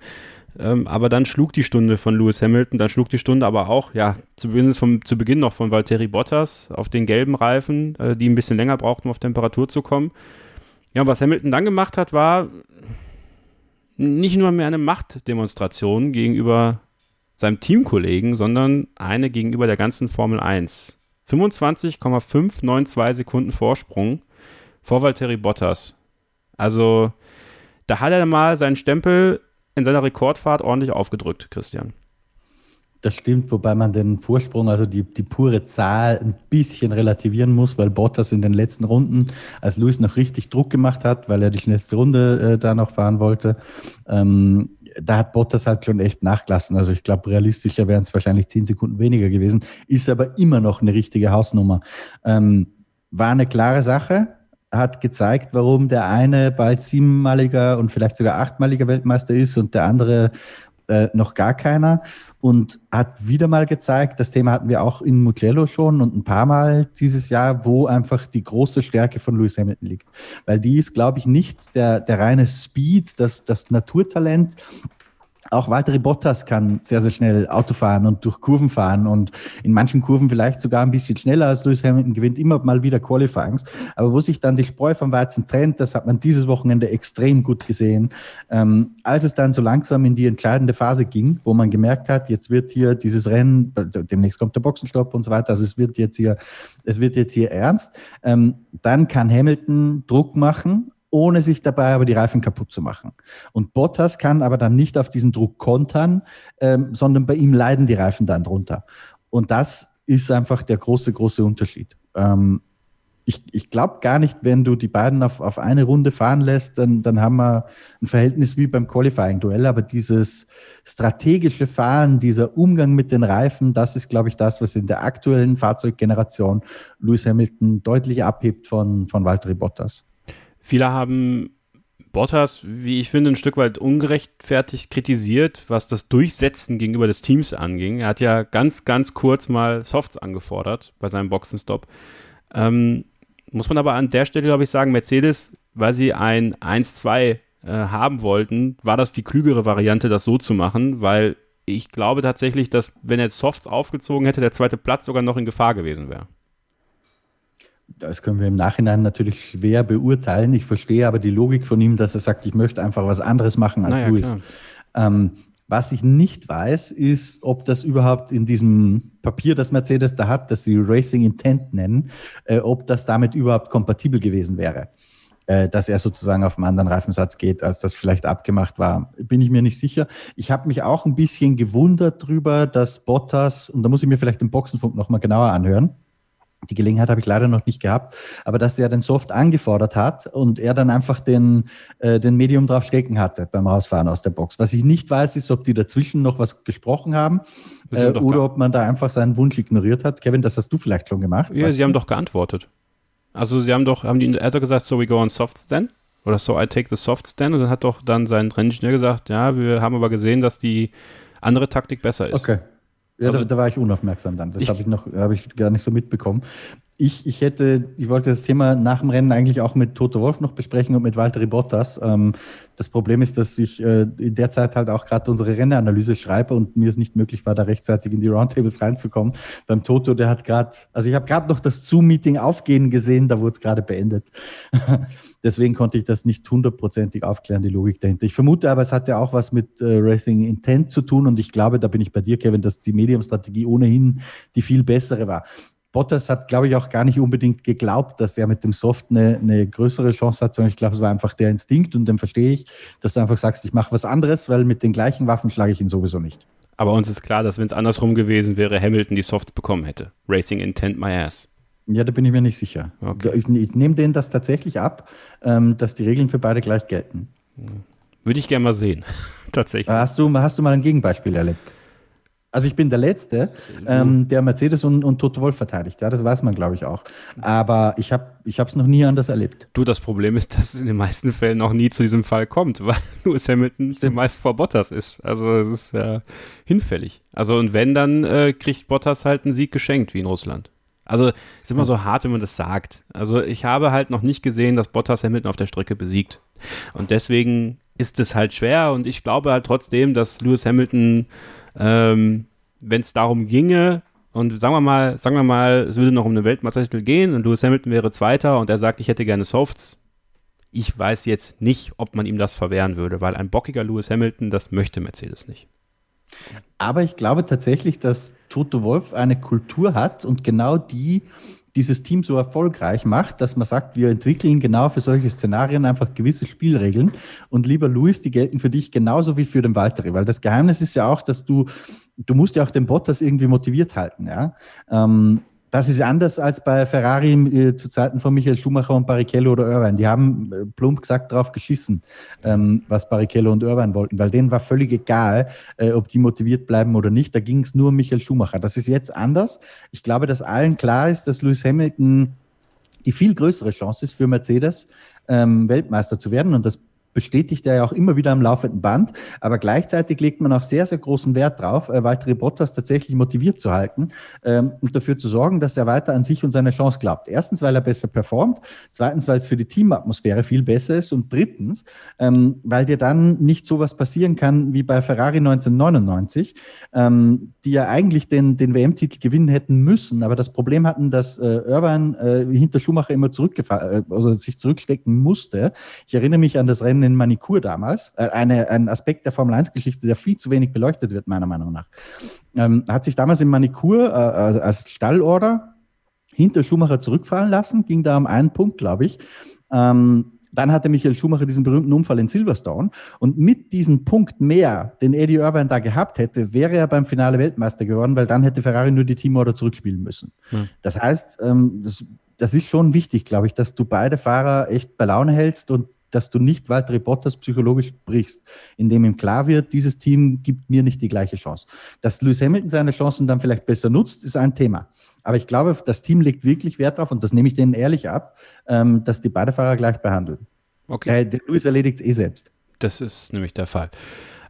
Ähm, aber dann schlug die Stunde von Lewis Hamilton, dann schlug die Stunde aber auch, ja, zumindest vom, zu Beginn noch von Valtteri Bottas auf den gelben Reifen, äh, die ein bisschen länger brauchten, um auf Temperatur zu kommen. Ja, und was Hamilton dann gemacht hat, war nicht nur mehr eine Machtdemonstration gegenüber seinem Teamkollegen, sondern eine gegenüber der ganzen Formel 1. 25,592 Sekunden Vorsprung vor Valtteri Bottas. Also, da hat er mal seinen Stempel in seiner Rekordfahrt ordentlich aufgedrückt, Christian. Das stimmt, wobei man den Vorsprung, also die, die pure Zahl, ein bisschen relativieren muss, weil Bottas in den letzten Runden, als Luis noch richtig Druck gemacht hat, weil er die schnellste Runde äh, da noch fahren wollte, ähm, da hat Bottas halt schon echt nachgelassen. Also ich glaube, realistischer wären es wahrscheinlich zehn Sekunden weniger gewesen, ist aber immer noch eine richtige Hausnummer. Ähm, war eine klare Sache. Hat gezeigt, warum der eine bald siebenmaliger und vielleicht sogar achtmaliger Weltmeister ist und der andere äh, noch gar keiner und hat wieder mal gezeigt, das Thema hatten wir auch in Mugello schon und ein paar Mal dieses Jahr, wo einfach die große Stärke von Lewis Hamilton liegt. Weil die ist, glaube ich, nicht der, der reine Speed, das, das Naturtalent, auch Valtteri Bottas kann sehr, sehr schnell Auto fahren und durch Kurven fahren und in manchen Kurven vielleicht sogar ein bisschen schneller als Lewis Hamilton gewinnt immer mal wieder Qualifyings. Aber wo sich dann die Spreu vom Weizen trennt, das hat man dieses Wochenende extrem gut gesehen. Ähm, als es dann so langsam in die entscheidende Phase ging, wo man gemerkt hat, jetzt wird hier dieses Rennen, demnächst kommt der Boxenstopp und so weiter, also es wird jetzt hier, es wird jetzt hier ernst, ähm, dann kann Hamilton Druck machen ohne sich dabei aber die Reifen kaputt zu machen. Und Bottas kann aber dann nicht auf diesen Druck kontern, ähm, sondern bei ihm leiden die Reifen dann drunter. Und das ist einfach der große, große Unterschied. Ähm, ich, ich glaube gar nicht, wenn du die beiden auf, auf eine Runde fahren lässt, dann, dann haben wir ein Verhältnis wie beim Qualifying-Duell. Aber dieses strategische Fahren, dieser Umgang mit den Reifen, das ist, glaube ich, das, was in der aktuellen Fahrzeuggeneration Lewis Hamilton deutlich abhebt von, von Valtteri Bottas. Viele haben Bottas, wie ich finde, ein Stück weit ungerechtfertigt kritisiert, was das Durchsetzen gegenüber des Teams anging. Er hat ja ganz, ganz kurz mal Softs angefordert bei seinem Boxenstopp. Ähm, muss man aber an der Stelle, glaube ich, sagen, Mercedes, weil sie ein 1-2 äh, haben wollten, war das die klügere Variante, das so zu machen, weil ich glaube tatsächlich, dass wenn er Softs aufgezogen hätte, der zweite Platz sogar noch in Gefahr gewesen wäre das können wir im Nachhinein natürlich schwer beurteilen. Ich verstehe aber die Logik von ihm, dass er sagt, ich möchte einfach was anderes machen als naja, Luis. Ähm, was ich nicht weiß, ist, ob das überhaupt in diesem Papier, das Mercedes da hat, das sie Racing Intent nennen, äh, ob das damit überhaupt kompatibel gewesen wäre. Äh, dass er sozusagen auf einen anderen Reifensatz geht, als das vielleicht abgemacht war, bin ich mir nicht sicher. Ich habe mich auch ein bisschen gewundert darüber, dass Bottas, und da muss ich mir vielleicht den Boxenfunk nochmal genauer anhören, die Gelegenheit habe ich leider noch nicht gehabt, aber dass er den Soft angefordert hat und er dann einfach den, äh, den Medium drauf stecken hatte beim Rausfahren aus der Box. Was ich nicht weiß, ist, ob die dazwischen noch was gesprochen haben äh, oder ob man da einfach seinen Wunsch ignoriert hat. Kevin, das hast du vielleicht schon gemacht. Ja, sie du? haben doch geantwortet. Also sie haben doch, haben die, er hat gesagt, so we go on soft stand oder so I take the soft stand und dann hat doch dann sein Renningenieur gesagt, ja, wir haben aber gesehen, dass die andere Taktik besser ist. Okay. Ja, also, da, da, war ich unaufmerksam dann. Das habe ich noch, habe ich gar nicht so mitbekommen. Ich, ich hätte, ich wollte das Thema nach dem Rennen eigentlich auch mit Toto Wolf noch besprechen und mit Valtteri Bottas. Ähm, das Problem ist, dass ich äh, in der Zeit halt auch gerade unsere Rennanalyse schreibe und mir es nicht möglich war, da rechtzeitig in die Roundtables reinzukommen. Beim Toto, der hat gerade, also ich habe gerade noch das Zoom-Meeting aufgehen gesehen, da wurde es gerade beendet. *laughs* Deswegen konnte ich das nicht hundertprozentig aufklären, die Logik dahinter. Ich vermute aber, es hat ja auch was mit äh, Racing Intent zu tun und ich glaube, da bin ich bei dir, Kevin, dass die Medium-Strategie ohnehin die viel bessere war. Bottas hat, glaube ich, auch gar nicht unbedingt geglaubt, dass er mit dem Soft eine, eine größere Chance hat, sondern ich glaube, es war einfach der Instinkt und den verstehe ich, dass du einfach sagst, ich mache was anderes, weil mit den gleichen Waffen schlage ich ihn sowieso nicht. Aber uns ist klar, dass wenn es andersrum gewesen wäre, Hamilton die Softs bekommen hätte. Racing Intent my ass. Ja, da bin ich mir nicht sicher. Okay. Ich, ich nehme denen das tatsächlich ab, ähm, dass die Regeln für beide gleich gelten. Würde ich gerne mal sehen, *laughs* tatsächlich. Hast du, hast du mal ein Gegenbeispiel erlebt? Also ich bin der Letzte, ähm, der Mercedes und, und Toto Wolf verteidigt. Ja, das weiß man, glaube ich, auch. Aber ich habe es noch nie anders erlebt. Du, das Problem ist, dass es in den meisten Fällen noch nie zu diesem Fall kommt, *laughs* weil Lewis Hamilton Stimmt. zumeist vor Bottas ist. Also es ist ja hinfällig. Also und wenn, dann äh, kriegt Bottas halt einen Sieg geschenkt, wie in Russland. Also ist immer so hart, wenn man das sagt. Also ich habe halt noch nicht gesehen, dass Bottas Hamilton auf der Strecke besiegt. Und deswegen ist es halt schwer und ich glaube halt trotzdem, dass Lewis Hamilton ähm, wenn es darum ginge, und sagen wir mal, sagen wir mal, es würde noch um eine Weltmeistertitel gehen und Lewis Hamilton wäre Zweiter und er sagt, ich hätte gerne Softs. Ich weiß jetzt nicht, ob man ihm das verwehren würde, weil ein bockiger Lewis Hamilton, das möchte Mercedes nicht. Aber ich glaube tatsächlich, dass Toto Wolf eine Kultur hat und genau die dieses Team so erfolgreich macht, dass man sagt, wir entwickeln genau für solche Szenarien einfach gewisse Spielregeln. Und lieber Luis, die gelten für dich genauso wie für den Valtteri, weil das Geheimnis ist ja auch, dass du, du musst ja auch den Bottas irgendwie motiviert halten, ja. Ähm, das ist anders als bei Ferrari äh, zu Zeiten von Michael Schumacher und Barrichello oder Irvine. Die haben äh, plump gesagt drauf geschissen, ähm, was Barrichello und Irvine wollten, weil denen war völlig egal, äh, ob die motiviert bleiben oder nicht. Da ging es nur um Michael Schumacher. Das ist jetzt anders. Ich glaube, dass allen klar ist, dass Lewis Hamilton die viel größere Chance ist für Mercedes, ähm, Weltmeister zu werden. Und das bestätigt er ja auch immer wieder am laufenden Band. Aber gleichzeitig legt man auch sehr, sehr großen Wert drauf, äh, weitere Bottas tatsächlich motiviert zu halten ähm, und dafür zu sorgen, dass er weiter an sich und seine Chance glaubt. Erstens, weil er besser performt. Zweitens, weil es für die Teamatmosphäre viel besser ist. Und drittens, ähm, weil dir dann nicht sowas passieren kann wie bei Ferrari 1999, ähm, die ja eigentlich den, den WM-Titel gewinnen hätten müssen, aber das Problem hatten, dass äh, Irvine äh, hinter Schumacher immer zurückgefahren, äh, also sich zurückstecken musste. Ich erinnere mich an das Rennen in Manikur damals, äh, eine, ein Aspekt der Formel-1-Geschichte, der viel zu wenig beleuchtet wird, meiner Meinung nach. Ähm, hat sich damals in Manikur äh, als Stallorder hinter Schumacher zurückfallen lassen, ging da um einen Punkt, glaube ich. Ähm, dann hatte Michael Schumacher diesen berühmten Unfall in Silverstone. Und mit diesem Punkt mehr, den Eddie Irvine da gehabt hätte, wäre er beim Finale Weltmeister geworden, weil dann hätte Ferrari nur die Teamorder zurückspielen müssen. Mhm. Das heißt, ähm, das, das ist schon wichtig, glaube ich, dass du beide Fahrer echt bei Laune hältst und dass du nicht weitere Bottas psychologisch brichst, indem ihm klar wird, dieses Team gibt mir nicht die gleiche Chance. Dass Lewis Hamilton seine Chancen dann vielleicht besser nutzt, ist ein Thema. Aber ich glaube, das Team legt wirklich Wert darauf, und das nehme ich denen ehrlich ab, ähm, dass die beide Fahrer gleich behandeln. Okay. Äh, Lewis erledigt es eh selbst. Das ist nämlich der Fall.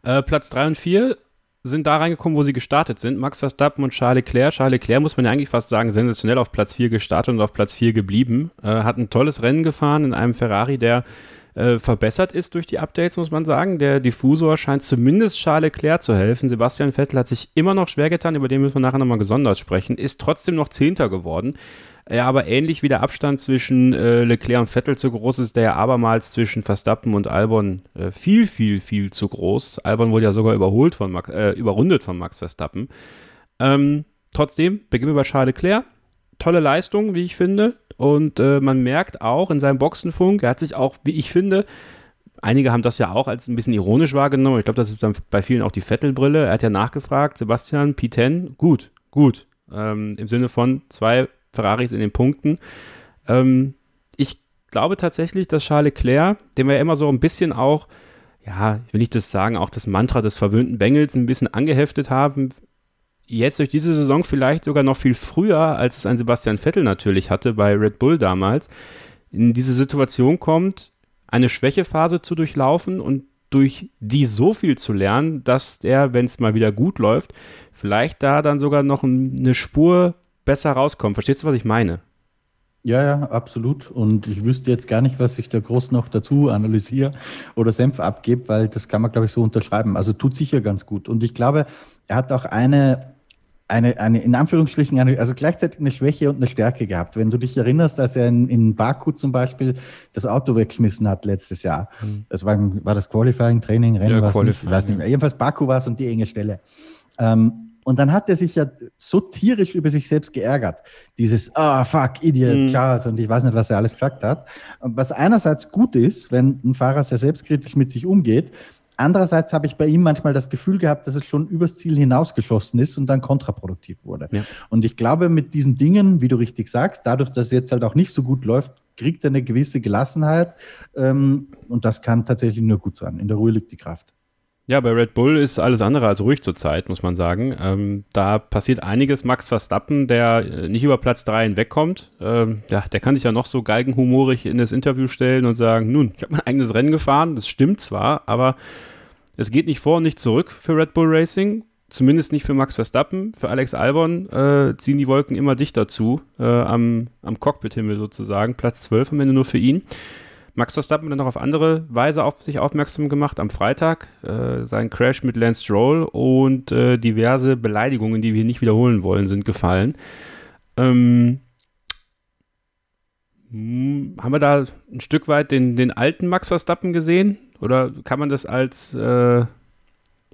Äh, Platz 3 und 4 sind da reingekommen, wo sie gestartet sind. Max Verstappen und Charles Leclerc. Charles Leclerc muss man ja eigentlich fast sagen, sensationell auf Platz 4 gestartet und auf Platz 4 geblieben. Äh, hat ein tolles Rennen gefahren in einem Ferrari, der äh, verbessert ist durch die Updates, muss man sagen. Der Diffusor scheint zumindest Charles Leclerc zu helfen. Sebastian Vettel hat sich immer noch schwer getan, über den müssen wir nachher nochmal gesondert sprechen, ist trotzdem noch Zehnter geworden. Ja, aber ähnlich wie der Abstand zwischen äh, Leclerc und Vettel zu groß ist, der abermals zwischen Verstappen und Albon äh, viel, viel, viel zu groß. Albon wurde ja sogar überholt von Max, äh, überrundet von Max Verstappen. Ähm, trotzdem, beginnen wir bei Charles Leclerc. Tolle Leistung, wie ich finde. Und äh, man merkt auch in seinem Boxenfunk, er hat sich auch, wie ich finde, einige haben das ja auch als ein bisschen ironisch wahrgenommen. Ich glaube, das ist dann bei vielen auch die Vettelbrille. Er hat ja nachgefragt, Sebastian, P10, gut, gut. Ähm, Im Sinne von zwei Ferraris in den Punkten. Ähm, ich glaube tatsächlich, dass Charles Leclerc, dem wir ja immer so ein bisschen auch, ja, will ich das sagen, auch das Mantra des verwöhnten Bengels ein bisschen angeheftet haben, jetzt durch diese Saison vielleicht sogar noch viel früher, als es ein Sebastian Vettel natürlich hatte bei Red Bull damals, in diese Situation kommt, eine Schwächephase zu durchlaufen und durch die so viel zu lernen, dass der, wenn es mal wieder gut läuft, vielleicht da dann sogar noch eine Spur besser rauskommt. Verstehst du, was ich meine? Ja, ja, absolut. Und ich wüsste jetzt gar nicht, was ich da groß noch dazu analysiere oder Senf abgebe, weil das kann man, glaube ich, so unterschreiben. Also tut sicher ganz gut. Und ich glaube, er hat auch eine eine, eine, in Anführungsstrichen, eine, also gleichzeitig eine Schwäche und eine Stärke gehabt. Wenn du dich erinnerst, dass er in, in Baku zum Beispiel das Auto weggeschmissen hat letztes Jahr. Mhm. Das war, war das Qualifying, Training, Rennen, ja, Qualifying, nicht, ich weiß nicht mehr. Jedenfalls Baku war es und die enge Stelle. Ähm, und dann hat er sich ja so tierisch über sich selbst geärgert. Dieses, ah, oh, fuck, Idiot, mhm. Charles, und ich weiß nicht, was er alles gesagt hat. Was einerseits gut ist, wenn ein Fahrer sehr selbstkritisch mit sich umgeht, Andererseits habe ich bei ihm manchmal das Gefühl gehabt, dass es schon übers Ziel hinausgeschossen ist und dann kontraproduktiv wurde. Ja. Und ich glaube, mit diesen Dingen, wie du richtig sagst, dadurch, dass es jetzt halt auch nicht so gut läuft, kriegt er eine gewisse Gelassenheit. Ähm, und das kann tatsächlich nur gut sein. In der Ruhe liegt die Kraft. Ja, bei Red Bull ist alles andere als ruhig zurzeit, muss man sagen. Ähm, da passiert einiges. Max Verstappen, der äh, nicht über Platz 3 hinwegkommt, ähm, ja, der kann sich ja noch so geigenhumorig in das Interview stellen und sagen, nun, ich habe mein eigenes Rennen gefahren, das stimmt zwar, aber es geht nicht vor und nicht zurück für Red Bull Racing. Zumindest nicht für Max Verstappen. Für Alex Albon äh, ziehen die Wolken immer dichter zu, äh, am, am Cockpit-Himmel sozusagen. Platz 12 am Ende nur für ihn. Max Verstappen hat dann noch auf andere Weise auf sich aufmerksam gemacht am Freitag. Äh, sein Crash mit Lance Stroll und äh, diverse Beleidigungen, die wir nicht wiederholen wollen, sind gefallen. Ähm, hm, haben wir da ein Stück weit den, den alten Max Verstappen gesehen? Oder kann man das als äh,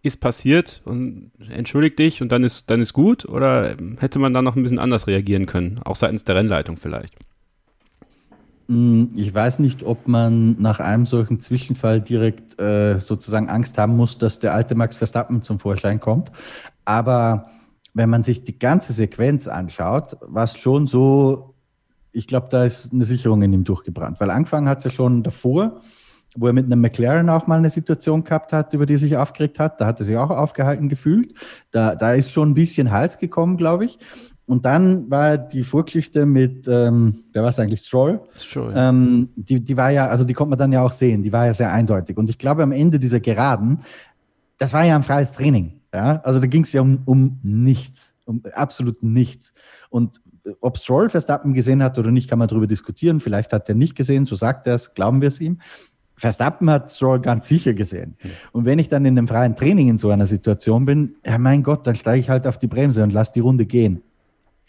ist passiert und entschuldigt dich und dann ist, dann ist gut? Oder hätte man da noch ein bisschen anders reagieren können? Auch seitens der Rennleitung vielleicht? Hm, ich weiß nicht, ob man nach einem solchen Zwischenfall direkt äh, sozusagen Angst haben muss, dass der alte Max Verstappen zum Vorschein kommt. Aber wenn man sich die ganze Sequenz anschaut, war es schon so, ich glaube, da ist eine Sicherung in ihm durchgebrannt. Weil angefangen hat es ja schon davor, wo er mit einem McLaren auch mal eine Situation gehabt hat, über die er sich aufgeregt hat. Da hat er sich auch aufgehalten gefühlt. Da, da ist schon ein bisschen Hals gekommen, glaube ich. Und dann war die Vorgeschichte mit, ähm, wer war es eigentlich, Stroll? Stroll. Ähm, die, die war ja, also die konnte man dann ja auch sehen, die war ja sehr eindeutig. Und ich glaube, am Ende dieser Geraden, das war ja ein freies Training. Ja? Also da ging es ja um, um nichts, um absolut nichts. Und ob Stroll Verstappen gesehen hat oder nicht, kann man darüber diskutieren. Vielleicht hat er nicht gesehen, so sagt er es, glauben wir es ihm. Verstappen hat Stroll ganz sicher gesehen. Ja. Und wenn ich dann in einem freien Training in so einer Situation bin, ja mein Gott, dann steige ich halt auf die Bremse und lasse die Runde gehen.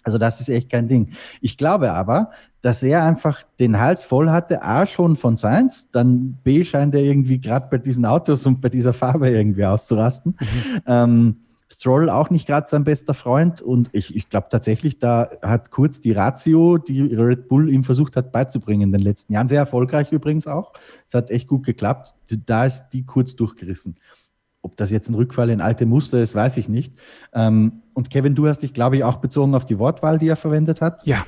Also das ist echt kein Ding. Ich glaube aber, dass er einfach den Hals voll hatte, A schon von Science, dann B scheint er irgendwie gerade bei diesen Autos und bei dieser Farbe irgendwie auszurasten. Mhm. Ähm, Stroll auch nicht gerade sein bester Freund und ich, ich glaube tatsächlich, da hat kurz die Ratio, die Red Bull ihm versucht hat beizubringen in den letzten Jahren, sehr erfolgreich übrigens auch. Es hat echt gut geklappt. Da ist die kurz durchgerissen. Ob das jetzt ein Rückfall in alte Muster ist, weiß ich nicht. Ähm, und Kevin, du hast dich, glaube ich, auch bezogen auf die Wortwahl, die er verwendet hat. Ja.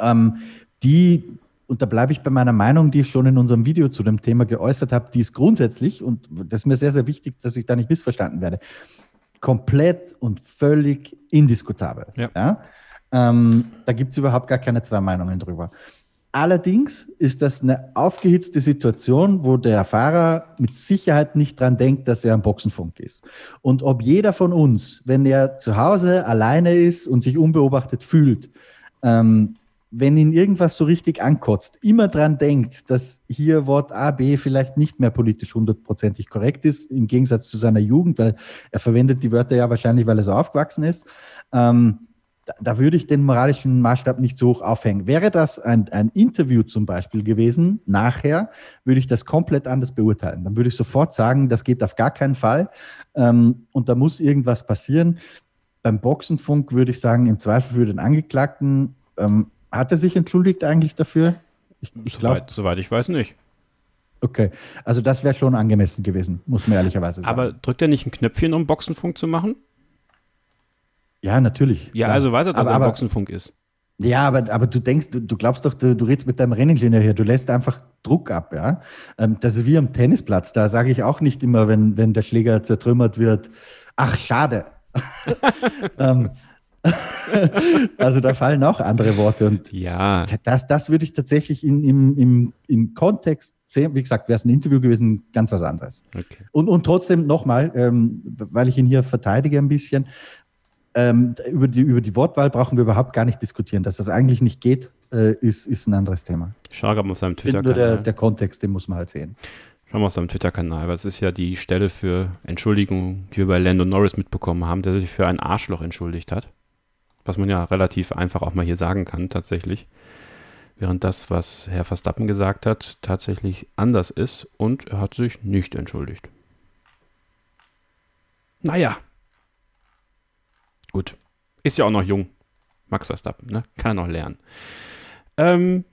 Ähm, die, und da bleibe ich bei meiner Meinung, die ich schon in unserem Video zu dem Thema geäußert habe, die ist grundsätzlich, und das ist mir sehr, sehr wichtig, dass ich da nicht missverstanden werde, komplett und völlig indiskutabel. Ja. ja? Ähm, da gibt es überhaupt gar keine zwei Meinungen drüber. Allerdings ist das eine aufgehitzte Situation, wo der Fahrer mit Sicherheit nicht dran denkt, dass er am Boxenfunk ist. Und ob jeder von uns, wenn er zu Hause alleine ist und sich unbeobachtet fühlt, ähm, wenn ihn irgendwas so richtig ankotzt, immer dran denkt, dass hier Wort A, B vielleicht nicht mehr politisch hundertprozentig korrekt ist, im Gegensatz zu seiner Jugend, weil er verwendet die Wörter ja wahrscheinlich, weil er so aufgewachsen ist. Ähm, da, würde ich den moralischen Maßstab nicht so hoch aufhängen. Wäre das ein, ein Interview zum Beispiel gewesen, nachher, würde ich das komplett anders beurteilen. Dann würde ich sofort sagen, das geht auf gar keinen Fall ähm, und da muss irgendwas passieren. Beim Boxenfunk würde ich sagen, im Zweifel für den Angeklagten, ähm, hat er sich entschuldigt eigentlich dafür? Ich, ich soweit, soweit ich weiß nicht. Okay, also das wäre schon angemessen gewesen, muss man ehrlicherweise sagen. Aber drückt er nicht ein Knöpfchen, um Boxenfunk zu machen? Ja, natürlich. Ja, klar. also weiß er, dass aber, er Boxenfunk ist. Ja, aber, aber du denkst, du, du glaubst doch, du, du, redest mit deinem Renningenieur hier, du lässt einfach Druck ab, ja. Ähm, das ist wie am Tennisplatz, da sage ich auch nicht immer, wenn, wenn der Schläger zertrümmert wird, ach, schade. *laughs* ähm, *laughs* also da fallen auch andere Worte und ja. das, das würde ich tatsächlich in, im, im, im Kontext sehen. Wie gesagt, wäre es ein Interview gewesen, ganz was anderes. Okay. Und, und trotzdem nochmal, ähm, weil ich ihn hier verteidige ein bisschen, ähm, über, die, über die Wortwahl brauchen wir überhaupt gar nicht diskutieren. Dass das eigentlich nicht geht, äh, ist, ist ein anderes Thema. Schau mal auf seinem Twitter-Kanal. Nur der, der Kontext, den muss man halt sehen. Schau mal auf seinem Twitter-Kanal, weil das ist ja die Stelle für Entschuldigung, die wir bei Lando Norris mitbekommen haben, der sich für ein Arschloch entschuldigt hat. Was man ja relativ einfach auch mal hier sagen kann, tatsächlich. Während das, was Herr Verstappen gesagt hat, tatsächlich anders ist und er hat sich nicht entschuldigt. Naja, Gut. Ist ja auch noch jung. Max Verstappen, ne? Kann er noch lernen. Ähm,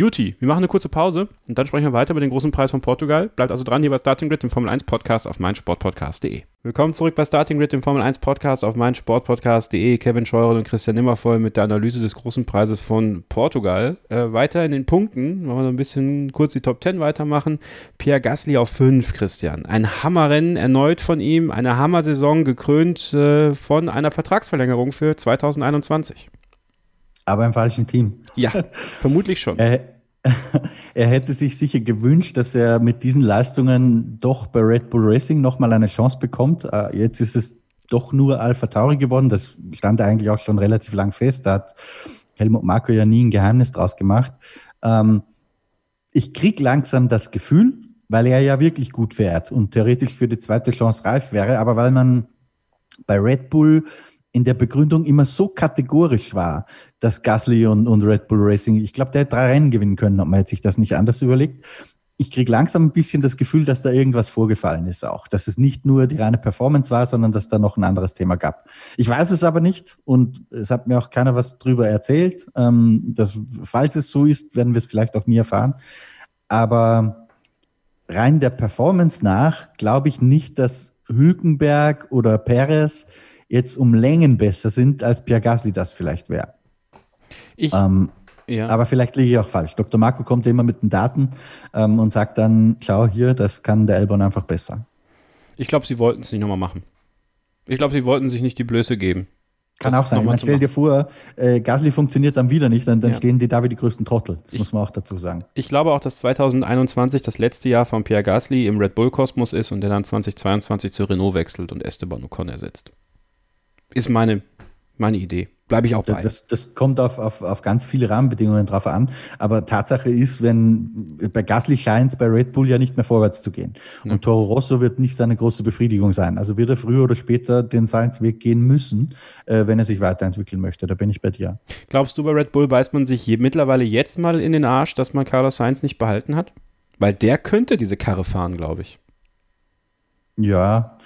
Juti, wir machen eine kurze Pause und dann sprechen wir weiter über den großen Preis von Portugal. Bleibt also dran hier bei Starting Grid, dem Formel 1 Podcast auf meinsportpodcast.de. Willkommen zurück bei Starting Grid, dem Formel 1 Podcast auf meinsportpodcast.de. Kevin Scheurer und Christian Nimmervoll mit der Analyse des großen Preises von Portugal. Äh, weiter in den Punkten, wollen wir so ein bisschen kurz die Top 10 weitermachen. Pierre Gasly auf 5, Christian. Ein Hammerrennen erneut von ihm, eine Hammersaison gekrönt äh, von einer Vertragsverlängerung für 2021 aber im falschen Team. Ja, *laughs* vermutlich schon. Er, *laughs* er, hätte sich sicher gewünscht, dass er mit diesen Leistungen doch bei Red Bull Racing nochmal eine Chance bekommt. Äh, jetzt ist es doch nur Alpha Tauri geworden. Das stand eigentlich auch schon relativ lang fest. Da hat Helmut Marko ja nie ein Geheimnis draus gemacht. Ähm, ich kriege langsam das Gefühl, weil er ja wirklich gut fährt und theoretisch für die zweite Chance reif wäre, aber weil man bei Red Bull in der Begründung immer so kategorisch war, dass Gasly und, und Red Bull Racing, ich glaube, der hätte drei Rennen gewinnen können, ob man jetzt sich das nicht anders überlegt. Ich kriege langsam ein bisschen das Gefühl, dass da irgendwas vorgefallen ist auch, dass es nicht nur die reine Performance war, sondern dass da noch ein anderes Thema gab. Ich weiß es aber nicht und es hat mir auch keiner was drüber erzählt. Ähm, dass, falls es so ist, werden wir es vielleicht auch nie erfahren. Aber rein der Performance nach glaube ich nicht, dass Hülkenberg oder Perez jetzt um Längen besser sind, als Pierre Gasly das vielleicht wäre. Ähm, ja. Aber vielleicht liege ich auch falsch. Dr. Marco kommt immer mit den Daten ähm, und sagt dann, schau hier, das kann der Elbon einfach besser. Ich glaube, sie wollten es nicht nochmal machen. Ich glaube, sie wollten sich nicht die Blöße geben. Kann das auch sein. Man stell dir vor, äh, Gasly funktioniert dann wieder nicht, dann, dann ja. stehen die da wie die größten Trottel. Das ich, muss man auch dazu sagen. Ich glaube auch, dass 2021 das letzte Jahr von Pierre Gasly im Red Bull Kosmos ist und der dann 2022 zu Renault wechselt und Esteban Ocon ersetzt. Ist meine, meine Idee bleibe ich auch bei. Das, das kommt auf, auf, auf ganz viele Rahmenbedingungen drauf an. Aber Tatsache ist, wenn bei Gasly scheint es bei Red Bull ja nicht mehr vorwärts zu gehen. Ja. Und Toro Rosso wird nicht seine große Befriedigung sein. Also wird er früher oder später den Science-Weg gehen müssen, äh, wenn er sich weiterentwickeln möchte. Da bin ich bei dir. Glaubst du, bei Red Bull beißt man sich je, mittlerweile jetzt mal in den Arsch, dass man Carlos Sainz nicht behalten hat? Weil der könnte diese Karre fahren, glaube ich. Ja,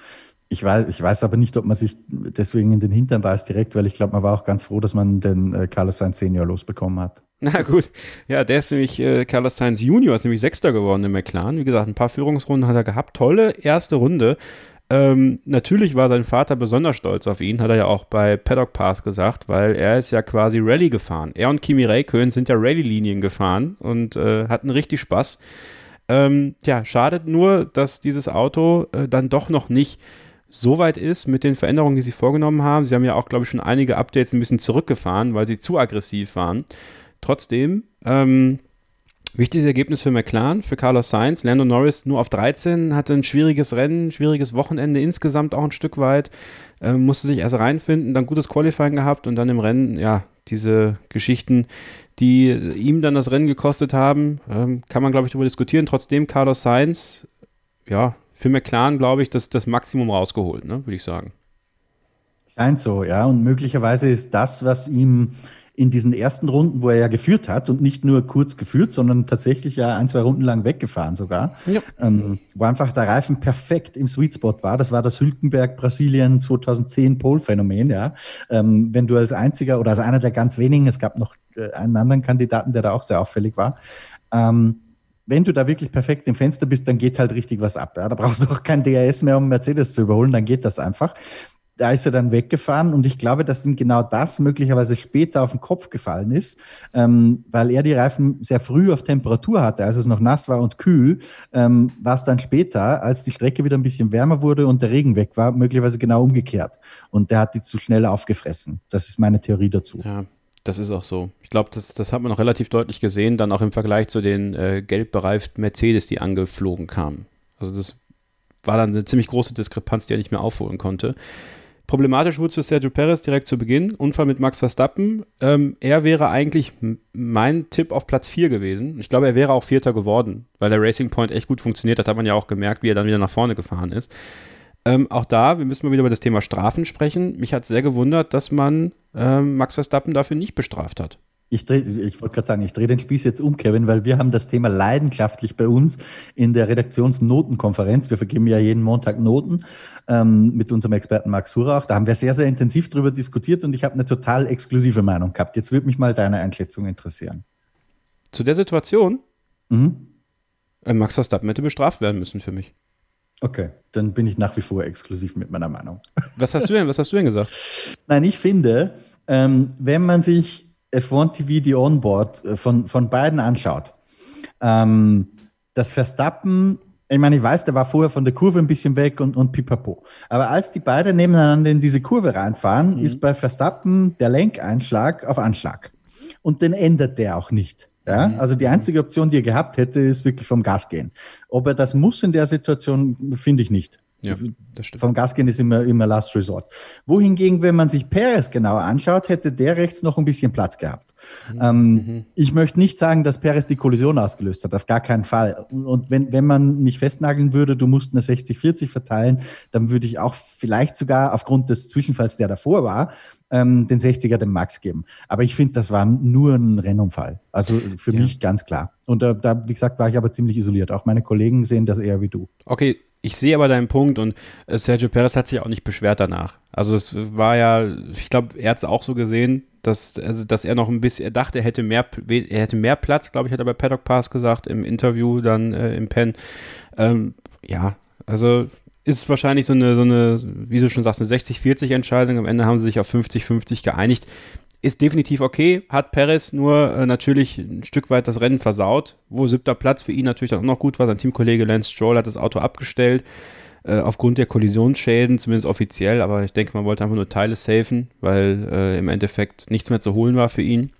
ich weiß, ich weiß aber nicht, ob man sich deswegen in den Hintern beißt direkt, weil ich glaube, man war auch ganz froh, dass man den äh, Carlos Sainz Senior losbekommen hat. Na gut, ja, der ist nämlich, äh, Carlos Sainz Junior ist nämlich Sechster geworden im McLaren. Wie gesagt, ein paar Führungsrunden hat er gehabt. Tolle erste Runde. Ähm, natürlich war sein Vater besonders stolz auf ihn, hat er ja auch bei Paddock Pass gesagt, weil er ist ja quasi Rallye gefahren. Er und Kimi Räikkönen sind ja Rallye-Linien gefahren und äh, hatten richtig Spaß. Ähm, ja, schadet nur, dass dieses Auto äh, dann doch noch nicht so weit ist mit den Veränderungen, die sie vorgenommen haben. Sie haben ja auch, glaube ich, schon einige Updates ein bisschen zurückgefahren, weil sie zu aggressiv waren. Trotzdem, ähm, wichtiges Ergebnis für McLaren, für Carlos Sainz. Lando Norris nur auf 13, hatte ein schwieriges Rennen, schwieriges Wochenende insgesamt auch ein Stück weit. Äh, musste sich erst reinfinden, dann gutes Qualifying gehabt und dann im Rennen, ja, diese Geschichten, die ihm dann das Rennen gekostet haben, ähm, kann man, glaube ich, darüber diskutieren. Trotzdem, Carlos Sainz, ja, für McLaren, glaube ich, das, das Maximum rausgeholt, ne, würde ich sagen. Scheint so, ja. Und möglicherweise ist das, was ihm in diesen ersten Runden, wo er ja geführt hat und nicht nur kurz geführt, sondern tatsächlich ja ein, zwei Runden lang weggefahren sogar, ja. ähm, wo einfach der Reifen perfekt im Sweet Spot war. Das war das Hülkenberg Brasilien 2010 Pole-Phänomen, ja. Ähm, wenn du als einziger oder als einer der ganz wenigen, es gab noch äh, einen anderen Kandidaten, der da auch sehr auffällig war, ähm, wenn du da wirklich perfekt im Fenster bist, dann geht halt richtig was ab. Ja? Da brauchst du auch kein DRS mehr, um Mercedes zu überholen, dann geht das einfach. Da ist er dann weggefahren und ich glaube, dass ihm genau das möglicherweise später auf den Kopf gefallen ist, ähm, weil er die Reifen sehr früh auf Temperatur hatte, als es noch nass war und kühl, ähm, war es dann später, als die Strecke wieder ein bisschen wärmer wurde und der Regen weg war, möglicherweise genau umgekehrt. Und der hat die zu schnell aufgefressen. Das ist meine Theorie dazu. Ja, das ist auch so. Glaube, das, das hat man auch relativ deutlich gesehen, dann auch im Vergleich zu den äh, gelb bereiften Mercedes, die angeflogen kamen. Also das war dann eine ziemlich große Diskrepanz, die er nicht mehr aufholen konnte. Problematisch wurde es für Sergio Perez direkt zu Beginn. Unfall mit Max Verstappen. Ähm, er wäre eigentlich mein Tipp auf Platz 4 gewesen. Ich glaube, er wäre auch Vierter geworden, weil der Racing Point echt gut funktioniert hat. Hat man ja auch gemerkt, wie er dann wieder nach vorne gefahren ist. Ähm, auch da, wir müssen mal wieder über das Thema Strafen sprechen. Mich hat sehr gewundert, dass man ähm, Max Verstappen dafür nicht bestraft hat. Ich, ich wollte gerade sagen, ich drehe den Spieß jetzt um, Kevin, weil wir haben das Thema leidenschaftlich bei uns in der Redaktionsnotenkonferenz. Wir vergeben ja jeden Montag Noten ähm, mit unserem Experten Max Surach. Da haben wir sehr, sehr intensiv darüber diskutiert und ich habe eine total exklusive Meinung gehabt. Jetzt würde mich mal deine Einschätzung interessieren. Zu der Situation? Mhm. Äh, Max Verstappen hätte bestraft werden müssen für mich. Okay, dann bin ich nach wie vor exklusiv mit meiner Meinung. Was hast du denn, was hast du denn gesagt? *laughs* Nein, ich finde, ähm, wenn man sich F1 TV die Onboard äh, von, von beiden anschaut, ähm, das Verstappen, ich meine, ich weiß, der war vorher von der Kurve ein bisschen weg und, und pipapo. Aber als die beiden nebeneinander in diese Kurve reinfahren, mhm. ist bei Verstappen der Lenkeinschlag auf Anschlag. Und den ändert der auch nicht. Ja, mhm. also die einzige Option, die er gehabt hätte, ist wirklich vom Gas gehen. Ob er das muss in der Situation, finde ich nicht. Ja, das stimmt. Vom Gas gehen ist immer, immer Last Resort. Wohingegen, wenn man sich Perez genauer anschaut, hätte der rechts noch ein bisschen Platz gehabt. Mhm. Ähm, mhm. Ich möchte nicht sagen, dass Perez die Kollision ausgelöst hat, auf gar keinen Fall. Und wenn, wenn man mich festnageln würde, du musst eine 60-40 verteilen, dann würde ich auch vielleicht sogar aufgrund des Zwischenfalls, der davor war, ähm, den 60er dem Max geben. Aber ich finde, das war nur ein Rennunfall. Also für ja. mich ganz klar. Und da, da, wie gesagt, war ich aber ziemlich isoliert. Auch meine Kollegen sehen das eher wie du. Okay, ich sehe aber deinen Punkt und äh, Sergio Perez hat sich auch nicht beschwert danach. Also es war ja, ich glaube, er hat es auch so gesehen, dass, also, dass er noch ein bisschen, er dachte, er hätte mehr, er hätte mehr Platz, glaube ich, hat er bei Paddock Pass gesagt, im Interview dann äh, im Pen. Ähm, ja, also ist wahrscheinlich so eine, so eine, wie du schon sagst, eine 60-40 Entscheidung. Am Ende haben sie sich auf 50-50 geeinigt. Ist definitiv okay, hat Perez nur äh, natürlich ein Stück weit das Rennen versaut, wo siebter Platz für ihn natürlich dann auch noch gut war. Sein Teamkollege Lance Stroll hat das Auto abgestellt. äh, aufgrund der Kollisionsschäden, zumindest offiziell, aber ich denke, man wollte einfach nur Teile safen, weil äh, im Endeffekt nichts mehr zu holen war für ihn.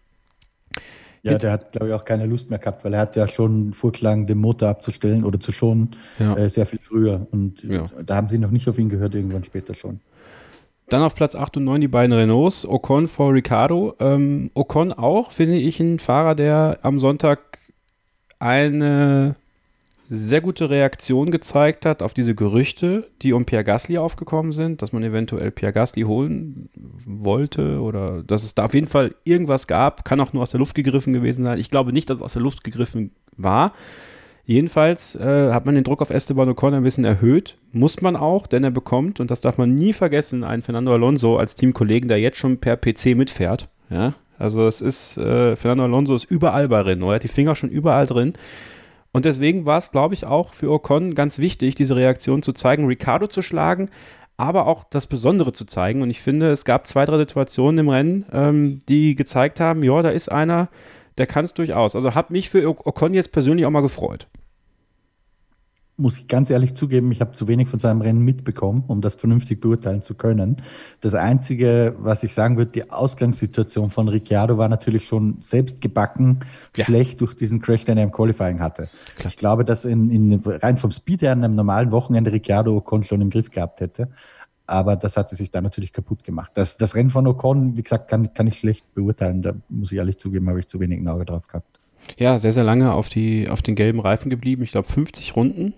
Ja, der hat, glaube ich, auch keine Lust mehr gehabt, weil er hat ja schon vorgeschlagen, den Motor abzustellen oder zu schonen, ja. äh, sehr viel früher. Und ja. da haben sie noch nicht auf ihn gehört, irgendwann später schon. Dann auf Platz 8 und 9 die beiden Renaults, Ocon vor Ricardo. Ähm, Ocon auch, finde ich, ein Fahrer, der am Sonntag eine sehr gute Reaktion gezeigt hat auf diese Gerüchte, die um Pierre Gasly aufgekommen sind, dass man eventuell Pierre Gasly holen wollte oder dass es da auf jeden Fall irgendwas gab, kann auch nur aus der Luft gegriffen gewesen sein. Ich glaube nicht, dass es aus der Luft gegriffen war. Jedenfalls äh, hat man den Druck auf Esteban Ocon ein bisschen erhöht. Muss man auch, denn er bekommt, und das darf man nie vergessen, einen Fernando Alonso als Teamkollegen, der jetzt schon per PC mitfährt. Ja? Also es ist, äh, Fernando Alonso ist überall bei Renault, er hat die Finger schon überall drin. Und deswegen war es, glaube ich, auch für Ocon ganz wichtig, diese Reaktion zu zeigen, Ricardo zu schlagen, aber auch das Besondere zu zeigen. Und ich finde, es gab zwei, drei Situationen im Rennen, ähm, die gezeigt haben, ja, da ist einer, der kann es durchaus. Also hat mich für Ocon jetzt persönlich auch mal gefreut muss ich ganz ehrlich zugeben, ich habe zu wenig von seinem Rennen mitbekommen, um das vernünftig beurteilen zu können. Das Einzige, was ich sagen würde, die Ausgangssituation von Ricciardo war natürlich schon selbst gebacken ja. schlecht durch diesen Crash, den er im Qualifying hatte. Klar. Ich glaube, dass in, in, rein vom Speed her an einem normalen Wochenende Ricciardo Ocon schon im Griff gehabt hätte. Aber das hatte sich da natürlich kaputt gemacht. Das, das Rennen von Ocon, wie gesagt, kann, kann ich schlecht beurteilen. Da muss ich ehrlich zugeben, habe ich zu wenig ein Auge drauf gehabt. Ja, sehr, sehr lange auf, die, auf den gelben Reifen geblieben. Ich glaube 50 Runden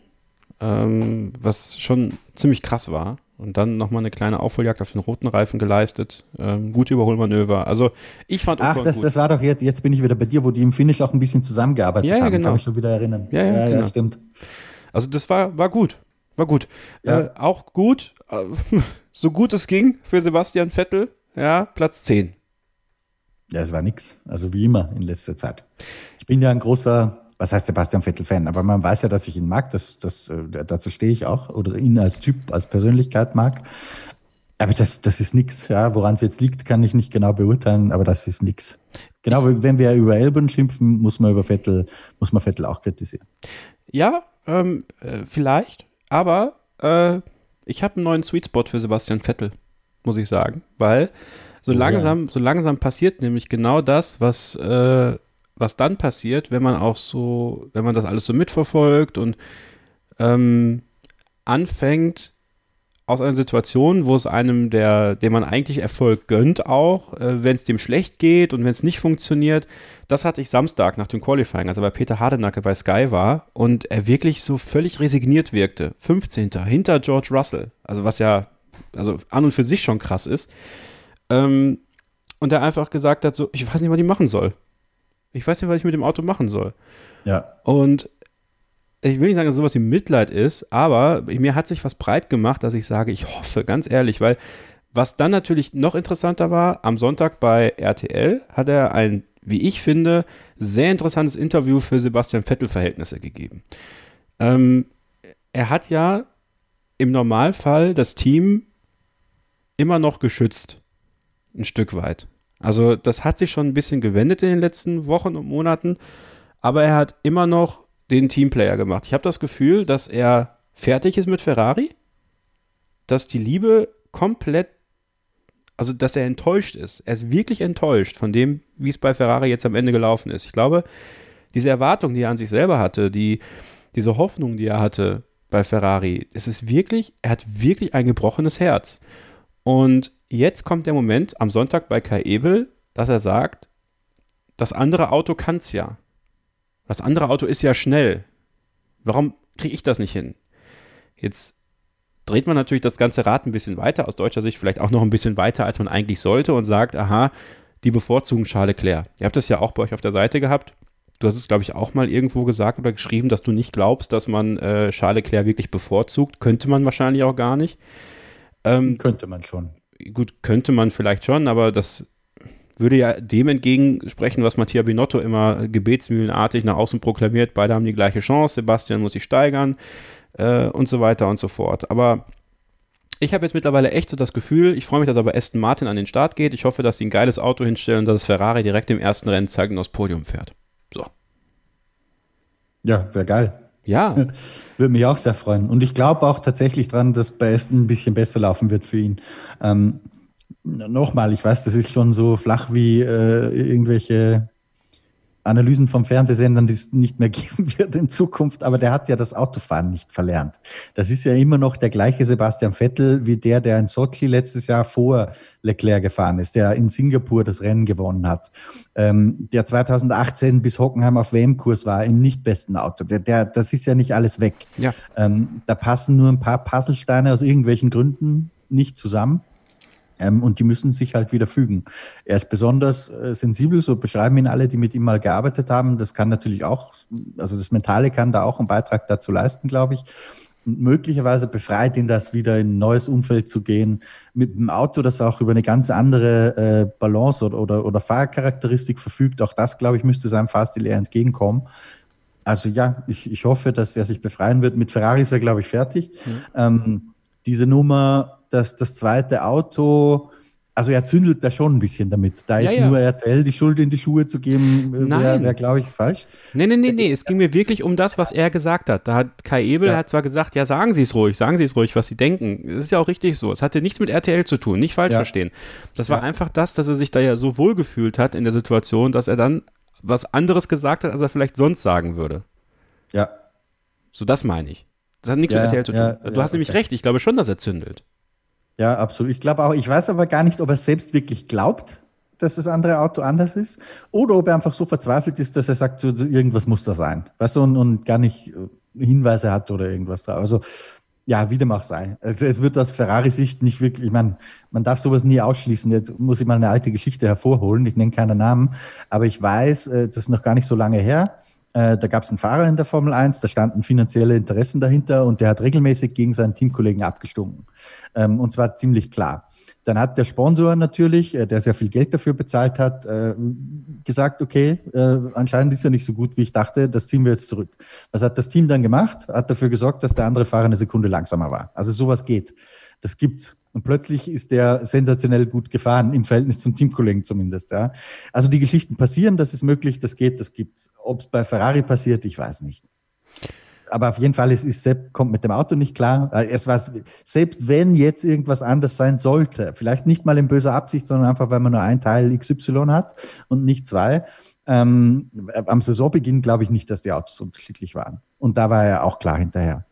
ähm, was schon ziemlich krass war. Und dann nochmal eine kleine Aufholjagd auf den roten Reifen geleistet. Ähm, gute Überholmanöver. Also ich fand Ach, das, das war doch jetzt, jetzt bin ich wieder bei dir, wo die im Finish auch ein bisschen zusammengearbeitet ja, ja, haben. Genau. Kann mich schon wieder erinnern. Ja, ja, ja, genau. ja stimmt. Also das war, war gut. War gut. Ja. Äh, auch gut, *laughs* so gut es ging für Sebastian Vettel. Ja, Platz 10. Ja, es war nix. Also wie immer in letzter Zeit. Ich bin ja ein großer was heißt Sebastian Vettel-Fan, aber man weiß ja, dass ich ihn mag, das, das, äh, dazu stehe ich auch, oder ihn als Typ, als Persönlichkeit mag. Aber das, das ist nichts, ja. Woran es jetzt liegt, kann ich nicht genau beurteilen, aber das ist nichts. Genau, wenn wir über Elben schimpfen, muss man über Vettel, muss man Vettel auch kritisieren. Ja, ähm, äh, vielleicht, aber äh, ich habe einen neuen Sweet Spot für Sebastian Vettel, muss ich sagen, weil so oh, langsam, ja. so langsam passiert nämlich genau das, was äh, was dann passiert, wenn man auch so, wenn man das alles so mitverfolgt und ähm, anfängt aus einer Situation, wo es einem, der, dem man eigentlich Erfolg gönnt, auch, äh, wenn es dem schlecht geht und wenn es nicht funktioniert, das hatte ich Samstag nach dem Qualifying, als er bei Peter Hardenacke bei Sky war und er wirklich so völlig resigniert wirkte. 15. hinter George Russell, also was ja also an und für sich schon krass ist. Ähm, und er einfach gesagt hat, so, ich weiß nicht, was ich machen soll. Ich weiß nicht, was ich mit dem Auto machen soll. Ja. Und ich will nicht sagen, dass sowas wie Mitleid ist, aber mir hat sich was breit gemacht, dass ich sage, ich hoffe, ganz ehrlich, weil was dann natürlich noch interessanter war, am Sonntag bei RTL hat er ein, wie ich finde, sehr interessantes Interview für Sebastian Vettel-Verhältnisse gegeben. Ähm, er hat ja im Normalfall das Team immer noch geschützt. Ein Stück weit. Also das hat sich schon ein bisschen gewendet in den letzten Wochen und Monaten, aber er hat immer noch den Teamplayer gemacht. Ich habe das Gefühl, dass er fertig ist mit Ferrari, dass die Liebe komplett, also dass er enttäuscht ist. Er ist wirklich enttäuscht von dem, wie es bei Ferrari jetzt am Ende gelaufen ist. Ich glaube, diese Erwartung, die er an sich selber hatte, die, diese Hoffnung, die er hatte bei Ferrari, es ist wirklich, er hat wirklich ein gebrochenes Herz. Und jetzt kommt der Moment am Sonntag bei Kai Ebel, dass er sagt, das andere Auto kann es ja. Das andere Auto ist ja schnell. Warum kriege ich das nicht hin? Jetzt dreht man natürlich das ganze Rad ein bisschen weiter, aus deutscher Sicht vielleicht auch noch ein bisschen weiter, als man eigentlich sollte und sagt, aha, die bevorzugen Charles Leclerc. Ihr habt das ja auch bei euch auf der Seite gehabt. Du hast es, glaube ich, auch mal irgendwo gesagt oder geschrieben, dass du nicht glaubst, dass man äh, Charles Leclerc wirklich bevorzugt. Könnte man wahrscheinlich auch gar nicht. Ähm, Könnte man schon gut, könnte man vielleicht schon, aber das würde ja dem entgegensprechen, was Mattia Binotto immer gebetsmühlenartig nach außen proklamiert. Beide haben die gleiche Chance, Sebastian muss sich steigern äh, und so weiter und so fort. Aber ich habe jetzt mittlerweile echt so das Gefühl, ich freue mich, dass aber Aston Martin an den Start geht. Ich hoffe, dass sie ein geiles Auto hinstellen und dass Ferrari direkt im ersten Rennen zeigt und aufs Podium fährt. So. Ja, wäre geil. Ja. *laughs* Würde mich auch sehr freuen. Und ich glaube auch tatsächlich dran, dass bei Aston ein bisschen besser laufen wird für ihn. Ähm, Nochmal, ich weiß, das ist schon so flach wie äh, irgendwelche Analysen vom Fernsehsendern, die es nicht mehr *laughs* geben wird in Zukunft, aber der hat ja das Autofahren nicht verlernt. Das ist ja immer noch der gleiche Sebastian Vettel wie der, der in Sochi letztes Jahr vor Leclerc gefahren ist, der in Singapur das Rennen gewonnen hat, ähm, der 2018 bis Hockenheim auf WM-Kurs war im nicht besten Auto. Der, der, das ist ja nicht alles weg. Ja. Ähm, da passen nur ein paar Puzzlesteine aus irgendwelchen Gründen nicht zusammen. Ähm, und die müssen sich halt wieder fügen. Er ist besonders äh, sensibel, so beschreiben ihn alle, die mit ihm mal gearbeitet haben. Das kann natürlich auch, also das Mentale kann da auch einen Beitrag dazu leisten, glaube ich. Und möglicherweise befreit ihn das wieder in ein neues Umfeld zu gehen, mit einem Auto, das auch über eine ganz andere äh, Balance oder, oder, oder Fahrcharakteristik verfügt. Auch das, glaube ich, müsste seinem Fahrstil eher entgegenkommen. Also ja, ich, ich hoffe, dass er sich befreien wird. Mit Ferrari ist er, glaube ich, fertig. Mhm. Ähm, diese Nummer dass das zweite Auto, also er zündelt da schon ein bisschen damit. Da jetzt ja, ja. nur RTL die Schuld in die Schuhe zu geben, äh, wäre, wär, glaube ich, falsch. Nee, nee, nee, nee. Es ging mir wirklich um das, was er gesagt hat. Da hat Kai Ebel ja. hat zwar gesagt, ja, sagen Sie es ruhig, sagen Sie es ruhig, was Sie denken. Das ist ja auch richtig so. Es hatte nichts mit RTL zu tun, nicht falsch verstehen. Das war einfach das, dass er sich da ja so wohl gefühlt hat in der Situation, dass er dann was anderes gesagt hat, als er vielleicht sonst sagen würde. Ja. So, das meine ich. Das hat nichts mit RTL zu tun. du hast nämlich recht, ich glaube schon, dass er zündelt. Ja, absolut. Ich glaube auch, ich weiß aber gar nicht, ob er selbst wirklich glaubt, dass das andere Auto anders ist, oder ob er einfach so verzweifelt ist, dass er sagt, so, irgendwas muss da sein. Weißt du, und, und gar nicht äh, Hinweise hat oder irgendwas drauf. Also, ja, wie dem auch sei. Also, es wird aus Ferrari-Sicht nicht wirklich, ich meine, man darf sowas nie ausschließen. Jetzt muss ich mal eine alte Geschichte hervorholen. Ich nenne keinen Namen, aber ich weiß, äh, das ist noch gar nicht so lange her. Äh, da gab es einen Fahrer in der Formel 1, da standen finanzielle Interessen dahinter und der hat regelmäßig gegen seinen Teamkollegen abgestunken. Ähm, und zwar ziemlich klar. Dann hat der Sponsor natürlich, äh, der sehr viel Geld dafür bezahlt hat, äh, gesagt, okay, anscheinend ist er nicht so gut, wie ich dachte, das ziehen wir jetzt zurück. Was hat das Team dann gemacht? Hat dafür gesorgt, dass der andere Fahrer eine Sekunde langsamer war. Also sowas geht. Das gibt's. Und plötzlich ist der sensationell gut gefahren, im Verhältnis zum Teamkollegen zumindest. Ja. Also die Geschichten passieren, das ist möglich, das geht, das gibt's. Ob es bei Ferrari passiert, ich weiß nicht aber auf jeden Fall, es ist, Sepp kommt mit dem Auto nicht klar. Äh, es war, selbst wenn jetzt irgendwas anders sein sollte, vielleicht nicht mal in böser Absicht, sondern einfach, weil man nur ein Teil XY hat und nicht zwei. Ähm, am Saisonbeginn glaube ich nicht, dass die Autos unterschiedlich waren. Und da war er auch klar hinterher.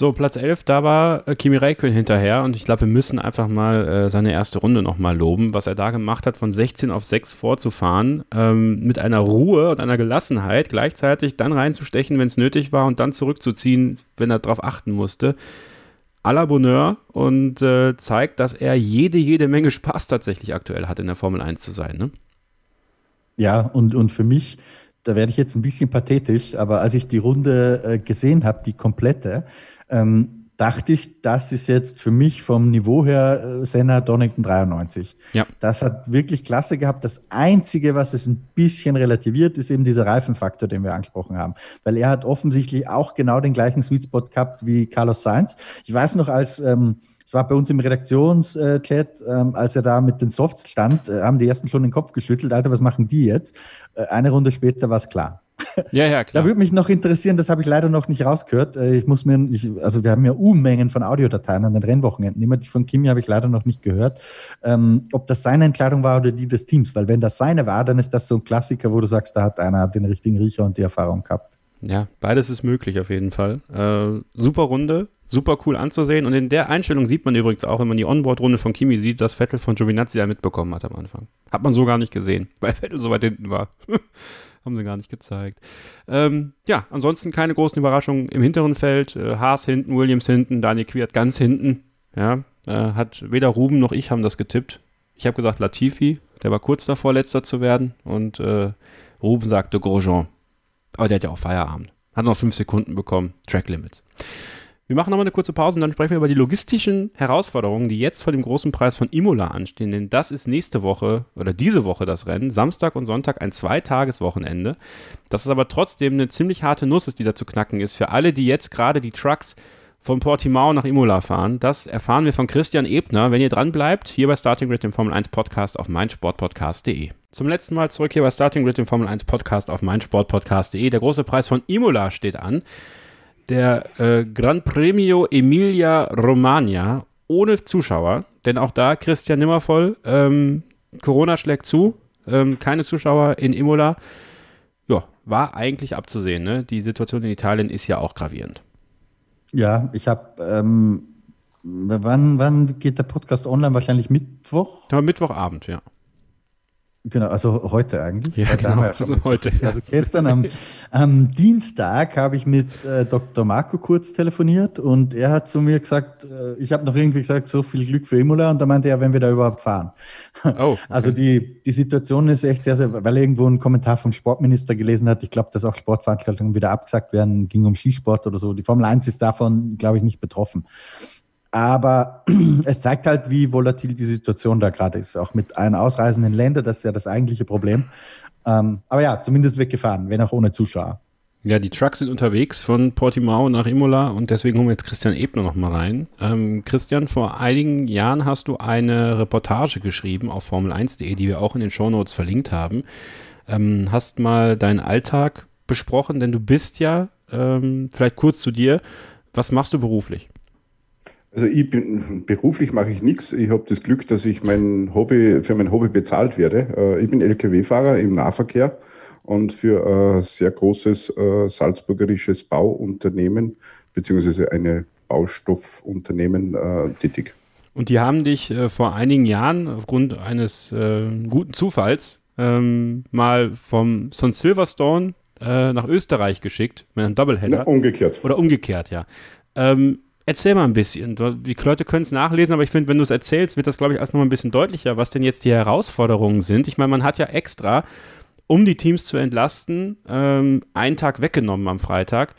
So, Platz 11, da war äh, Kimi Räikkönen hinterher und ich glaube, wir müssen einfach mal äh, seine erste Runde nochmal loben, was er da gemacht hat, von 16 auf 6 vorzufahren, ähm, mit einer Ruhe und einer Gelassenheit, gleichzeitig dann reinzustechen, wenn es nötig war und dann zurückzuziehen, wenn er darauf achten musste. A la Bonheur und äh, zeigt, dass er jede, jede Menge Spaß tatsächlich aktuell hat, in der Formel 1 zu sein. Ne? Ja, und, und für mich da werde ich jetzt ein bisschen pathetisch, aber als ich die Runde äh, gesehen habe, die komplette, ähm, dachte ich, das ist jetzt für mich vom Niveau her äh, Senna Donington 93. Ja. Das hat wirklich klasse gehabt. Das Einzige, was es ein bisschen relativiert, ist eben dieser Reifenfaktor, den wir angesprochen haben. Weil er hat offensichtlich auch genau den gleichen Sweet Spot gehabt wie Carlos Sainz. Ich weiß noch, als ähm, es war bei uns im Redaktionschat, ähm, als er da mit den Softs stand, äh, haben die ersten schon den Kopf geschüttelt. Alter, was machen die jetzt? Äh, eine Runde später war es klar. *laughs* Ja, ja, klar. Da würde mich noch interessieren, das habe ich leider noch nicht rausgehört. Äh, ich muss mir, ich, also wir haben ja Unmengen von Audiodateien an den Rennwochenenden. Immer die von Kimi habe ich leider noch nicht gehört. Ähm, ob das seine Entscheidung war oder die des Teams, weil wenn das seine war, dann ist das so ein Klassiker, wo du sagst, da hat einer den richtigen Riecher und die Erfahrung gehabt. Ja, beides ist möglich auf jeden Fall. Äh, super Runde, super cool anzusehen. Und in der Einstellung sieht man übrigens auch, wenn man die Onboard-Runde von Kimi sieht, dass Vettel von Giovinazzi ja mitbekommen hat am Anfang. Hat man so gar nicht gesehen, *laughs* weil Vettel so weit hinten war. *laughs* Haben sie gar nicht gezeigt. Ähm, ja, ansonsten keine großen Überraschungen im hinteren Feld. Äh, Haas hinten, Williams hinten, Daniel Quiert ganz hinten. Ja, äh, hat weder Ruben noch ich haben das getippt. Ich habe gesagt Latifi, der war kurz davor, letzter zu werden. Und äh, Ruben sagte Grosjean. Aber der hat ja auch Feierabend. Hat noch fünf Sekunden bekommen. Track Limits. Wir machen nochmal eine kurze Pause und dann sprechen wir über die logistischen Herausforderungen, die jetzt vor dem großen Preis von Imola anstehen. Denn das ist nächste Woche oder diese Woche das Rennen. Samstag und Sonntag ein Zweitageswochenende. Das ist aber trotzdem eine ziemlich harte Nuss, die da zu knacken ist. Für alle, die jetzt gerade die Trucks von Portimao nach Imola fahren. Das erfahren wir von Christian Ebner. Wenn ihr dran bleibt, hier bei Starting Grid, dem Formel 1 Podcast auf meinsportpodcast.de. Zum letzten Mal zurück hier bei Starting Grid, dem Formel 1 Podcast auf meinsportpodcast.de. Der große Preis von Imola steht an. Der äh, Gran Premio Emilia Romagna ohne Zuschauer, denn auch da Christian Nimmervoll, ähm, Corona schlägt zu, ähm, keine Zuschauer in Imola. Ja, war eigentlich abzusehen. Ne? Die Situation in Italien ist ja auch gravierend. Ja, ich habe, ähm, wann, wann geht der Podcast online? Wahrscheinlich Mittwoch? Ja, Mittwochabend, ja. Genau, also heute eigentlich. Ja, genau, ja also heute. Also gestern am, *laughs* am Dienstag habe ich mit äh, Dr. Marco kurz telefoniert und er hat zu mir gesagt, äh, ich habe noch irgendwie gesagt, so viel Glück für Imola und da meinte er, wenn wir da überhaupt fahren. Oh, okay. *laughs* Also die, die Situation ist echt sehr, sehr, weil er irgendwo einen Kommentar vom Sportminister gelesen hat, ich glaube, dass auch Sportveranstaltungen wieder abgesagt werden, ging um Skisport oder so. Die Formel 1 ist davon, glaube ich, nicht betroffen. Aber *clears throat* es zeigt halt, wie volatil die Situation da gerade ist, auch mit allen ausreisenden Ländern. Das ist ja das eigentliche Problem. Ähm, aber ja, zumindest weggefahren, wenn auch ohne Zuschauer. Ja, die Trucks sind unterwegs von Portimao nach Imola und deswegen holen wir jetzt Christian Ebner noch mal rein. Ähm, Christian, vor einigen Jahren hast du eine Reportage geschrieben auf Formel1.de, die wir auch in den Shownotes verlinkt haben. Ähm, hast mal deinen Alltag besprochen, denn du bist ja, ähm, vielleicht kurz zu dir, was machst du beruflich? Also ich bin beruflich mache ich nichts. Ich habe das Glück, dass ich mein Hobby für mein Hobby bezahlt werde. Äh, ich bin LKW-Fahrer im Nahverkehr und für ein sehr großes äh, salzburgerisches Bauunternehmen beziehungsweise eine Baustoffunternehmen äh, tätig. Und die haben dich äh, vor einigen Jahren aufgrund eines äh, guten Zufalls ähm, mal vom Son Silverstone äh, nach Österreich geschickt mit einem Doubleheader. Ja, umgekehrt. Oder umgekehrt, ja. Ähm, Erzähl mal ein bisschen. Die Leute können es nachlesen, aber ich finde, wenn du es erzählst, wird das, glaube ich, erst noch mal ein bisschen deutlicher, was denn jetzt die Herausforderungen sind. Ich meine, man hat ja extra, um die Teams zu entlasten, ähm, einen Tag weggenommen am Freitag.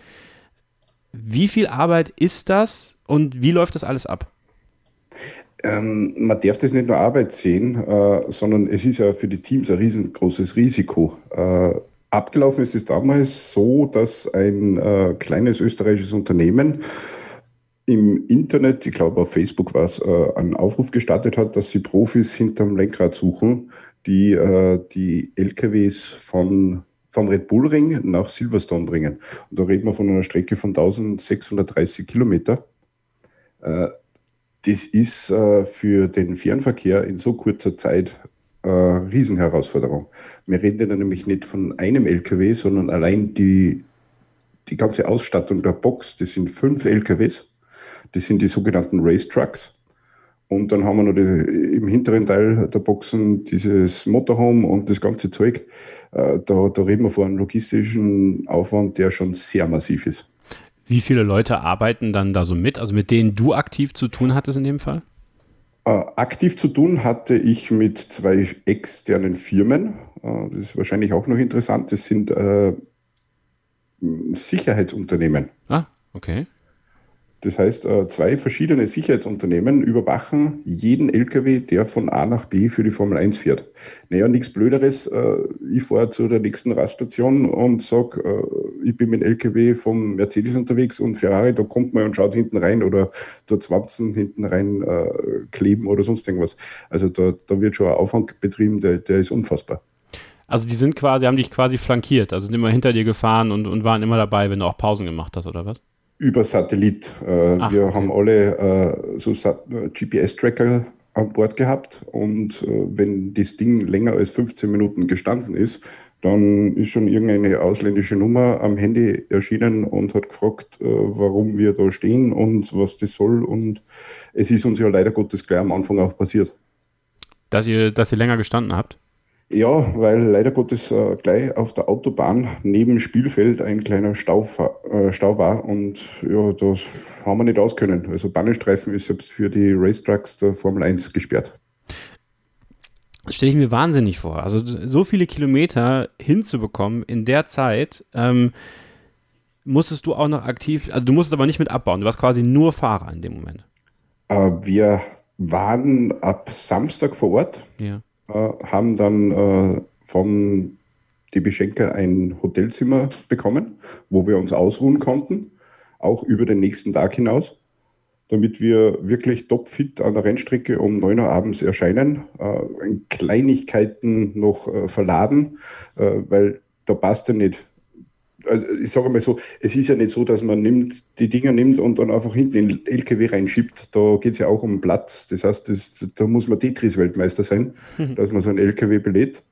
Wie viel Arbeit ist das und wie läuft das alles ab? Ähm, man darf das nicht nur Arbeit sehen, äh, sondern es ist ja für die Teams ein riesengroßes Risiko. Äh, abgelaufen ist es damals so, dass ein äh, kleines österreichisches Unternehmen im Internet, ich glaube auf Facebook war es, äh, einen Aufruf gestartet hat, dass sie Profis hinterm Lenkrad suchen, die äh, die LKWs von, vom Red Bull Ring nach Silverstone bringen. Und da reden wir von einer Strecke von 1630 Kilometer. Äh, das ist äh, für den Fernverkehr in so kurzer Zeit eine äh, Riesenherausforderung. Wir reden ja nämlich nicht von einem LKW, sondern allein die, die ganze Ausstattung der Box, das sind fünf LKWs das sind die sogenannten Race Trucks. Und dann haben wir noch die, im hinteren Teil der Boxen dieses Motorhome und das ganze Zeug. Äh, da, da reden wir von einem logistischen Aufwand, der schon sehr massiv ist. Wie viele Leute arbeiten dann da so mit, also mit denen du aktiv zu tun hattest in dem Fall? Äh, aktiv zu tun hatte ich mit zwei externen Firmen. Äh, das ist wahrscheinlich auch noch interessant. Das sind äh, Sicherheitsunternehmen. Ah, okay. Das heißt, äh, zwei verschiedene Sicherheitsunternehmen überwachen jeden LKW, der von A nach B für die Formel 1 fährt. Naja, nichts Blöderes. Äh, ich fahre zu der nächsten Raststation und sage, äh, ich bin mit dem LKW vom Mercedes unterwegs und Ferrari, da kommt man und schaut hinten rein oder dort 20 hinten rein kleben oder sonst irgendwas. Also da, da wird schon ein Aufwand betrieben, der, der ist unfassbar. Also die sind quasi, haben dich quasi flankiert, also sind immer hinter dir gefahren und, und waren immer dabei, wenn du auch Pausen gemacht hast, oder was? Über Satellit. Äh, Ach, wir okay. haben alle äh, so GPS-Tracker an Bord gehabt und äh, wenn das Ding länger als 15 Minuten gestanden ist, dann ist schon irgendeine ausländische Nummer am Handy erschienen und hat gefragt, warum wir da stehen und was das soll. Und es ist uns ja leider Gottes gleich am Anfang auch passiert. Dass ihr, dass ihr länger gestanden habt? Ja, weil leider Gottes äh, gleich auf der Autobahn neben Spielfeld ein kleiner Stau, äh, Stau war und ja, das haben wir nicht auskönnen. Also Bannestreifen ist selbst für die Racetrucks der Formel 1 gesperrt. Das stelle ich mir wahnsinnig vor. Also so viele Kilometer hinzubekommen in der Zeit, ähm, musstest du auch noch aktiv, also du musstest aber nicht mit abbauen, du warst quasi nur Fahrer in dem Moment. Äh, wir waren ab Samstag vor Ort. Ja haben dann äh, von die Beschenker ein Hotelzimmer bekommen, wo wir uns ausruhen konnten, auch über den nächsten Tag hinaus. damit wir wirklich topfit an der Rennstrecke um 9 Uhr abends erscheinen, äh, Kleinigkeiten noch äh, verladen, äh, weil da passt ja nicht. Also ich sage mal so, es ist ja nicht so, dass man nimmt, die Dinger nimmt und dann einfach hinten in den LKW reinschiebt. Da geht es ja auch um Platz. Das heißt, das, da muss man Tetris-Weltmeister sein, mhm. dass man so einen LKW belädt.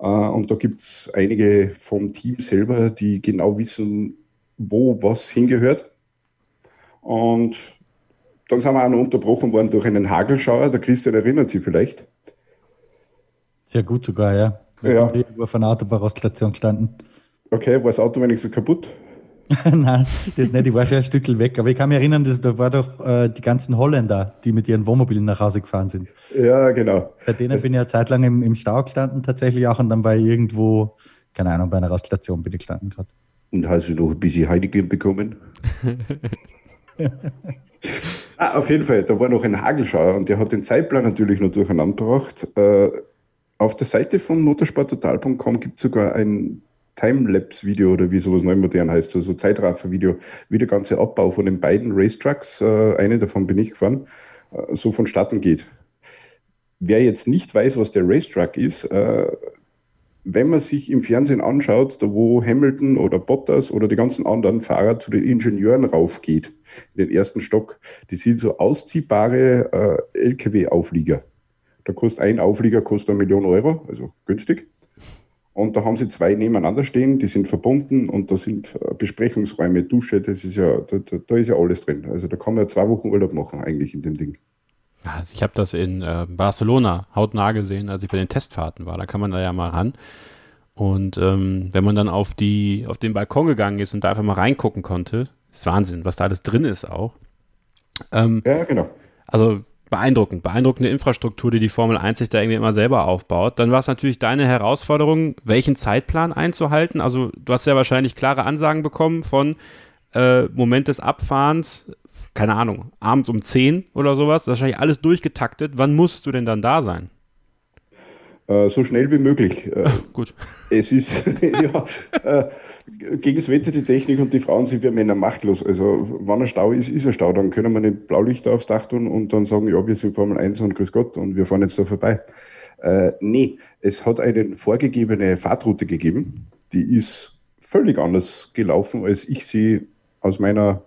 Äh, und da gibt es einige vom Team selber, die genau wissen, wo was hingehört. Und dann sind wir auch noch unterbrochen worden durch einen Hagelschauer. Der Christian erinnert sich vielleicht. Sehr gut sogar, ja. Wir ja. haben auf einer Autobahnraststation gestanden. Okay, war das Auto wenigstens kaputt? *laughs* Nein, das nicht. Ich war schon ein Stück weg. Aber ich kann mich erinnern, dass, da war doch äh, die ganzen Holländer, die mit ihren Wohnmobilen nach Hause gefahren sind. Ja, genau. Bei denen das bin ich eine Zeit lang im, im Stau gestanden, tatsächlich auch. Und dann war ich irgendwo, keine Ahnung, bei einer Raststation bin ich gestanden gerade. Und hast du noch ein bisschen Heineken bekommen? *laughs* ah, auf jeden Fall, da war noch ein Hagelschauer und der hat den Zeitplan natürlich noch durcheinander gebracht. Äh, auf der Seite von motorsporttotal.com gibt es sogar ein Timelapse-Video oder wie sowas neu modern heißt, also Zeitraffer-Video, wie der ganze Abbau von den beiden Racetrucks, äh, eine davon bin ich gefahren, äh, so vonstatten geht. Wer jetzt nicht weiß, was der Racetrack ist, äh, wenn man sich im Fernsehen anschaut, da wo Hamilton oder Bottas oder die ganzen anderen Fahrer zu den Ingenieuren raufgeht, in den ersten Stock, die sind so ausziehbare äh, LKW-Auflieger. Da kostet ein Auflieger kostet eine Million Euro, also günstig. Und da haben sie zwei nebeneinander stehen, die sind verbunden und da sind äh, Besprechungsräume, Dusche, das ist ja, da, da, ist ja alles drin. Also da kann man ja zwei Wochen Urlaub machen eigentlich in dem Ding. Also ich habe das in äh, Barcelona hautnah gesehen, als ich bei den Testfahrten war. Da kann man da ja mal ran. Und ähm, wenn man dann auf, die, auf den Balkon gegangen ist und da einfach mal reingucken konnte, ist Wahnsinn, was da alles drin ist auch. Ähm, ja, genau. Also beeindruckend, beeindruckende Infrastruktur, die die Formel 1 sich da irgendwie immer selber aufbaut. Dann war es natürlich deine Herausforderung, welchen Zeitplan einzuhalten. Also du hast ja wahrscheinlich klare Ansagen bekommen von äh, Moment des Abfahrens, keine Ahnung, abends um 10 oder sowas. Das ist wahrscheinlich alles durchgetaktet. Wann musst du denn dann da sein? Äh, so schnell wie möglich. Äh, gut. Es ist, *laughs* ja, äh, gegen das Wetter die Technik und die Frauen sind wir Männer machtlos. Also, wenn ein Stau ist, ist ein Stau. Dann können wir nicht Blaulichter aufs Dach tun und dann sagen, ja, wir sind Formel 1 und grüß Gott und wir fahren jetzt da vorbei. Äh, nee, es hat eine vorgegebene Fahrtroute gegeben, die ist völlig anders gelaufen, als ich sie aus meiner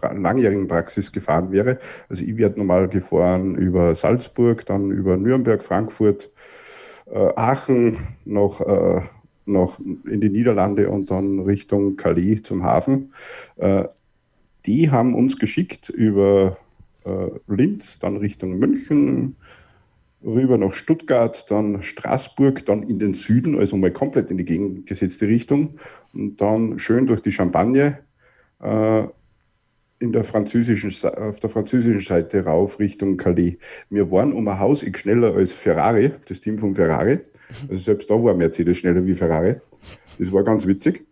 langjährigen Praxis gefahren wäre. Also ich werde normal gefahren über Salzburg, dann über Nürnberg, Frankfurt, Aachen noch, äh, noch in die Niederlande und dann Richtung Calais zum Hafen. Äh, die haben uns geschickt über äh, Linz, dann Richtung München, rüber nach Stuttgart, dann Straßburg, dann in den Süden, also mal komplett in die gegengesetzte Richtung und dann schön durch die Champagne äh, in der französischen, auf der französischen Seite rauf Richtung Calais. Wir waren um ein Haus schneller als Ferrari, das Team von Ferrari. Also selbst da war Mercedes schneller wie Ferrari. Das war ganz witzig,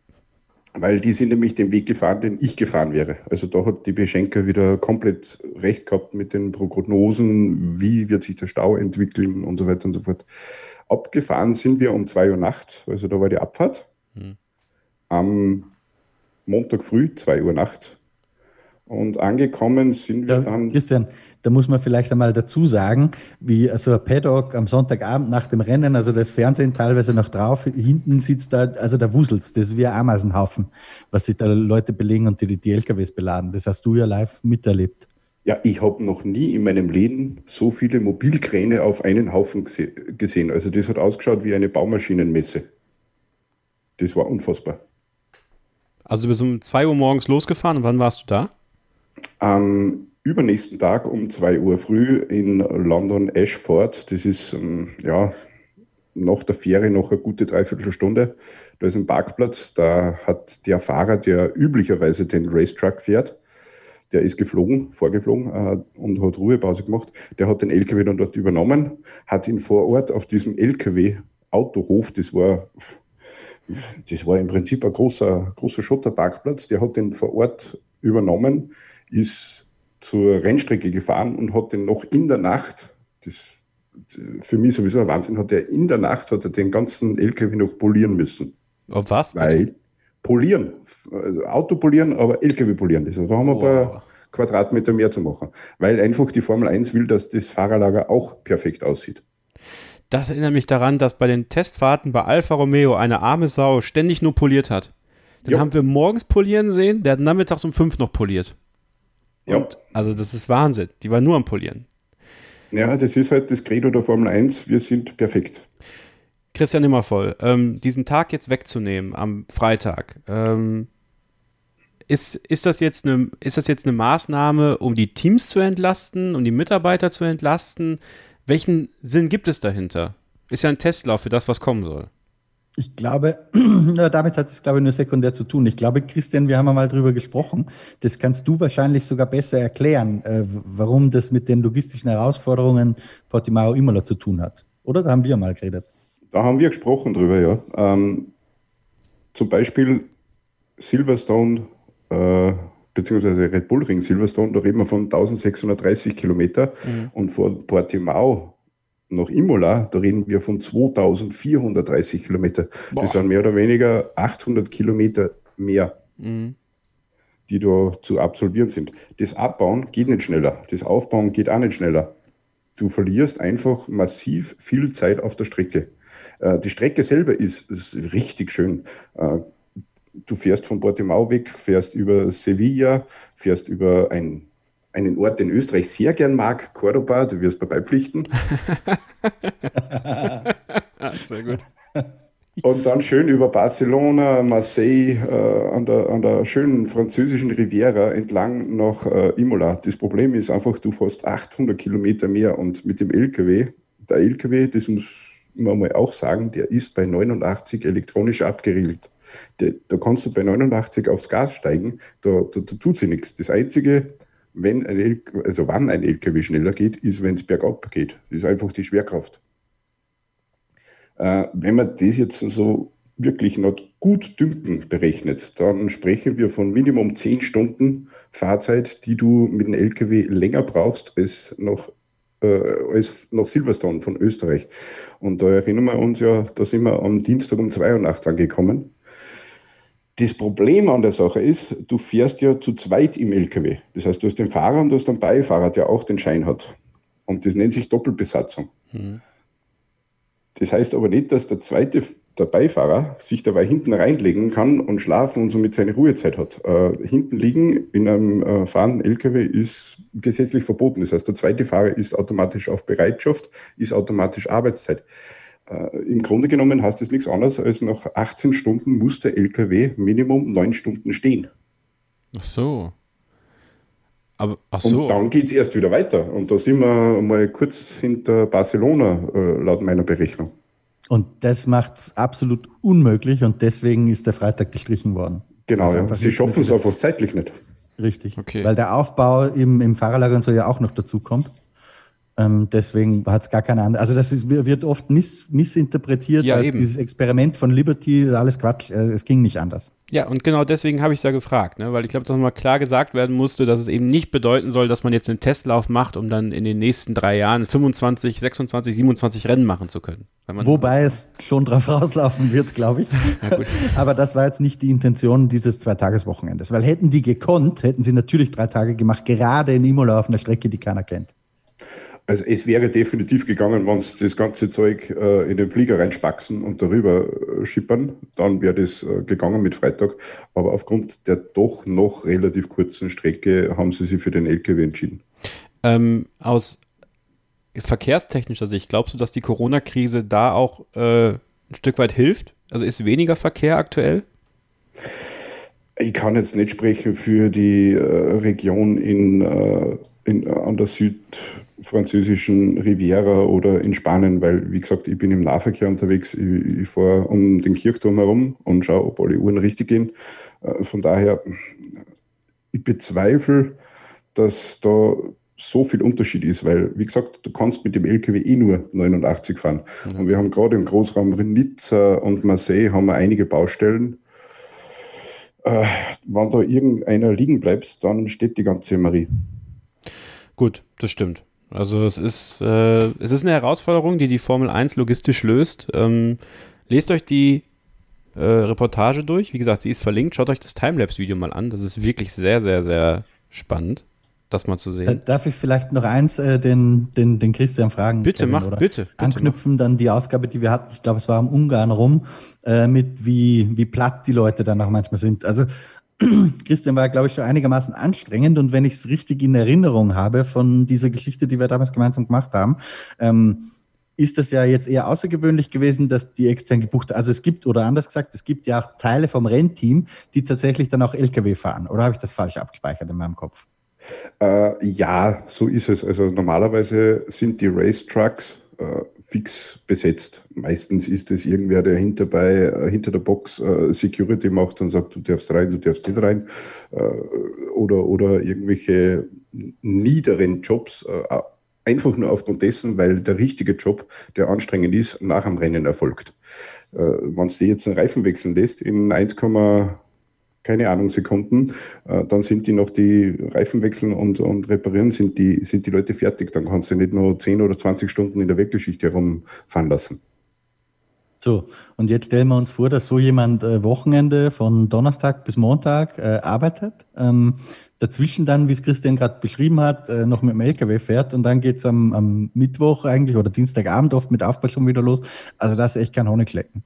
weil die sind nämlich den Weg gefahren, den ich gefahren wäre. Also da hat die Beschenker wieder komplett recht gehabt mit den Prognosen, wie wird sich der Stau entwickeln und so weiter und so fort. Abgefahren sind wir um 2 Uhr Nacht, also da war die Abfahrt. Hm. Am Montag früh, 2 Uhr Nacht, und angekommen sind wir da, dann. Christian, da muss man vielleicht einmal dazu sagen, wie so ein Paddock am Sonntagabend nach dem Rennen, also das Fernsehen teilweise noch drauf, hinten sitzt da, also da wuselt's, das ist wie ein Ameisenhaufen, was sich da Leute belegen und die, die LKWs beladen. Das hast du ja live miterlebt. Ja, ich habe noch nie in meinem Leben so viele Mobilkräne auf einen Haufen gesehen. Also das hat ausgeschaut wie eine Baumaschinenmesse. Das war unfassbar. Also du bist um 2 Uhr morgens losgefahren und wann warst du da? Am übernächsten Tag um 2 Uhr früh in London Ashford, das ist ähm, ja nach der Fähre noch eine gute Dreiviertelstunde. Da ist ein Parkplatz, da hat der Fahrer, der üblicherweise den Racetrack fährt, der ist geflogen, vorgeflogen äh, und hat Ruhepause gemacht. Der hat den LKW dann dort übernommen, hat ihn vor Ort auf diesem LKW-Autohof, das war, das war im Prinzip ein großer, großer Schotterparkplatz, der hat den vor Ort übernommen, ist zur Rennstrecke gefahren und hat den noch in der Nacht, das für mich sowieso ein Wahnsinn, hat er in der Nacht hat er den ganzen LKW noch polieren müssen. Auf was? Weil polieren, Auto polieren, aber LKW polieren. Also da haben wir oh. ein paar Quadratmeter mehr zu machen, weil einfach die Formel 1 will, dass das Fahrerlager auch perfekt aussieht. Das erinnert mich daran, dass bei den Testfahrten bei Alfa Romeo eine arme Sau ständig nur poliert hat. Dann ja. haben wir morgens polieren sehen, der hat nachmittags um fünf noch poliert. Ja. Und, also das ist Wahnsinn. Die war nur am Polieren. Ja, das ist halt das Credo der Formel 1. Wir sind perfekt. Christian Immervoll, ähm, diesen Tag jetzt wegzunehmen am Freitag, ähm, ist, ist, das jetzt eine, ist das jetzt eine Maßnahme, um die Teams zu entlasten, um die Mitarbeiter zu entlasten? Welchen Sinn gibt es dahinter? Ist ja ein Testlauf für das, was kommen soll. Ich glaube, *clears throat* damit hat es, glaube ich, nur sekundär zu tun. Ich glaube, Christian, wir haben einmal drüber gesprochen. Das kannst du wahrscheinlich sogar besser erklären, äh, warum das mit den logistischen Herausforderungen Portimao Imola zu tun hat. Oder? Da haben wir mal geredet. Da haben wir gesprochen drüber, ja. Ähm, zum Beispiel Silverstone, äh, beziehungsweise Red Bull Ring Silverstone, da reden wir von 1630 Kilometer. Mhm. Und vor Portimao nach Imola, da reden wir von 2430 Kilometer. Boah. Das sind mehr oder weniger 800 Kilometer mehr, mhm. die da zu absolvieren sind. Das Abbauen geht nicht schneller, das Aufbauen geht auch nicht schneller. Du verlierst einfach massiv viel Zeit auf der Strecke. Äh, die Strecke selber ist, ist richtig schön. Äh, du fährst von Portimao weg, fährst über Sevilla, fährst über ein einen Ort, den Österreich sehr gern mag, Cordoba, du wirst mir beipflichten. *laughs* sehr gut. Und dann schön über Barcelona, Marseille, äh, an, der, an der schönen französischen Riviera entlang nach äh, Imola. Das Problem ist einfach, du hast 800 Kilometer mehr und mit dem LKW, der LKW, das muss man mal auch sagen, der ist bei 89 elektronisch abgeriegelt. da kannst du bei 89 aufs Gas steigen, da, da, da tut sich nichts. Das Einzige, wenn ein LKW, also wann ein LKW schneller geht, ist, wenn es bergab geht. Das ist einfach die Schwerkraft. Äh, wenn man das jetzt so wirklich noch gut dünken berechnet, dann sprechen wir von Minimum 10 Stunden Fahrzeit, die du mit dem LKW länger brauchst als nach, äh, als nach Silverstone von Österreich. Und da erinnern wir uns ja, da sind wir am Dienstag um 82 angekommen. Das Problem an der Sache ist, du fährst ja zu zweit im LKW. Das heißt, du hast den Fahrer und du hast den Beifahrer, der auch den Schein hat. Und das nennt sich Doppelbesatzung. Mhm. Das heißt aber nicht, dass der zweite, der Beifahrer, sich dabei hinten reinlegen kann und schlafen und somit seine Ruhezeit hat. Äh, hinten liegen in einem äh, fahrenden LKW ist gesetzlich verboten. Das heißt, der zweite Fahrer ist automatisch auf Bereitschaft, ist automatisch Arbeitszeit. Äh, Im Grunde genommen heißt das nichts anderes, als nach 18 Stunden muss der LKW Minimum 9 Stunden stehen. Ach so. Aber, ach so. Und dann geht es erst wieder weiter. Und da sind wir mal kurz hinter Barcelona, äh, laut meiner Berechnung. Und das macht es absolut unmöglich und deswegen ist der Freitag gestrichen worden. Genau, ja. sie schaffen es einfach zeitlich nicht. Richtig, okay. weil der Aufbau im, im Fahrerlager und so ja auch noch dazu kommt. Ähm, deswegen hat es gar keine andere. Also das ist, wird oft miss, missinterpretiert ja, als eben. dieses Experiment von Liberty, alles Quatsch. Äh, es ging nicht anders. Ja, und genau deswegen habe ich es ja gefragt, ne? weil ich glaube, dass nochmal klar gesagt werden musste, dass es eben nicht bedeuten soll, dass man jetzt einen Testlauf macht, um dann in den nächsten drei Jahren 25, 26, 27 Rennen machen zu können. Wobei es schon drauf *laughs* rauslaufen wird, glaube ich. *laughs* Aber das war jetzt nicht die Intention dieses Zweitageswochenendes, weil hätten die gekonnt, hätten sie natürlich drei Tage gemacht, gerade in Imola auf einer Strecke, die keiner kennt. Also es wäre definitiv gegangen, wenn sie das ganze Zeug äh, in den Flieger reinspaxen und darüber äh, schippern, dann wäre das äh, gegangen mit Freitag. Aber aufgrund der doch noch relativ kurzen Strecke haben sie sich für den LKW entschieden. Ähm, aus verkehrstechnischer Sicht, glaubst du, dass die Corona-Krise da auch äh, ein Stück weit hilft? Also ist weniger Verkehr aktuell? Ich kann jetzt nicht sprechen für die äh, Region in, äh, in, an der Süd französischen Riviera oder in Spanien, weil, wie gesagt, ich bin im Nahverkehr unterwegs. Ich, ich fahre um den Kirchturm herum und schaue, ob alle Uhren richtig gehen. Äh, von daher, ich bezweifle, dass da so viel Unterschied ist, weil, wie gesagt, du kannst mit dem LKW eh nur 89 fahren. Mhm. Und wir haben gerade im Großraum Nizza und Marseille haben wir einige Baustellen. Äh, wenn da irgendeiner liegen bleibt, dann steht die ganze Marie. Gut, das stimmt. Also es ist, äh, es ist eine Herausforderung, die die Formel 1 logistisch löst. Ähm, lest euch die äh, Reportage durch. Wie gesagt, sie ist verlinkt. Schaut euch das Timelapse-Video mal an. Das ist wirklich sehr, sehr, sehr spannend. Das mal zu sehen. Darf ich vielleicht noch eins äh, den, den, den Christian fragen? Bitte, Kevin, mach, bitte, bitte. Anknüpfen mach. dann die Ausgabe, die wir hatten, ich glaube, es war am Ungarn rum, äh, mit wie, wie platt die Leute dann auch manchmal sind. Also *clears throat* Christian war, glaube ich, schon einigermaßen anstrengend und wenn ich es richtig in Erinnerung habe von dieser Geschichte, die wir damals gemeinsam gemacht haben, ähm, ist das ja jetzt eher außergewöhnlich gewesen, dass die extern gebucht, also es gibt, oder anders gesagt, es gibt ja auch Teile vom Rennteam, die tatsächlich dann auch LKW fahren. Oder habe ich das falsch abgespeichert in meinem Kopf? Äh, ja, so ist es. Also normalerweise sind die Race Trucks äh, fix besetzt. Meistens ist es irgendwer, der hinter, bei, äh, hinter der Box äh, Security macht und sagt, du darfst rein, du darfst nicht rein. Äh, oder, oder irgendwelche niederen Jobs, äh, einfach nur aufgrund dessen, weil der richtige Job, der anstrengend ist, nach dem Rennen erfolgt. Äh, Wenn du jetzt einen Reifen wechseln lässt in 1, keine Ahnung, Sekunden, äh, dann sind die noch die Reifen wechseln und, und reparieren, sind die, sind die Leute fertig. Dann kannst du nicht nur 10 oder 20 Stunden in der Weggeschichte herumfahren lassen. So, und jetzt stellen wir uns vor, dass so jemand äh, Wochenende von Donnerstag bis Montag äh, arbeitet, ähm, dazwischen dann, wie es Christian gerade beschrieben hat, äh, noch mit dem LKW fährt und dann geht es am, am, Mittwoch eigentlich oder Dienstagabend oft mit Aufbau schon wieder los. Also das ist echt kein Honiglecken.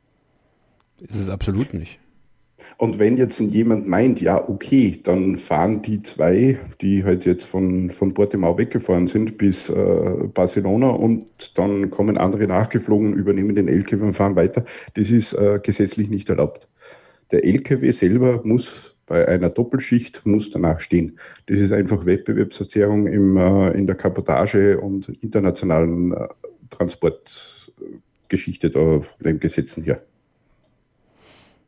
Ist es absolut nicht. Und wenn jetzt jemand meint, ja, okay, dann fahren die zwei, die halt jetzt von, von Portimao weggefahren sind, bis äh, Barcelona und dann kommen andere nachgeflogen, übernehmen den LKW und fahren weiter, das ist äh, gesetzlich nicht erlaubt. Der LKW selber muss bei einer Doppelschicht muss danach stehen. Das ist einfach Wettbewerbsverzerrung im, äh, in der Kapotage und internationalen äh, Transportgeschichte da von den Gesetzen her.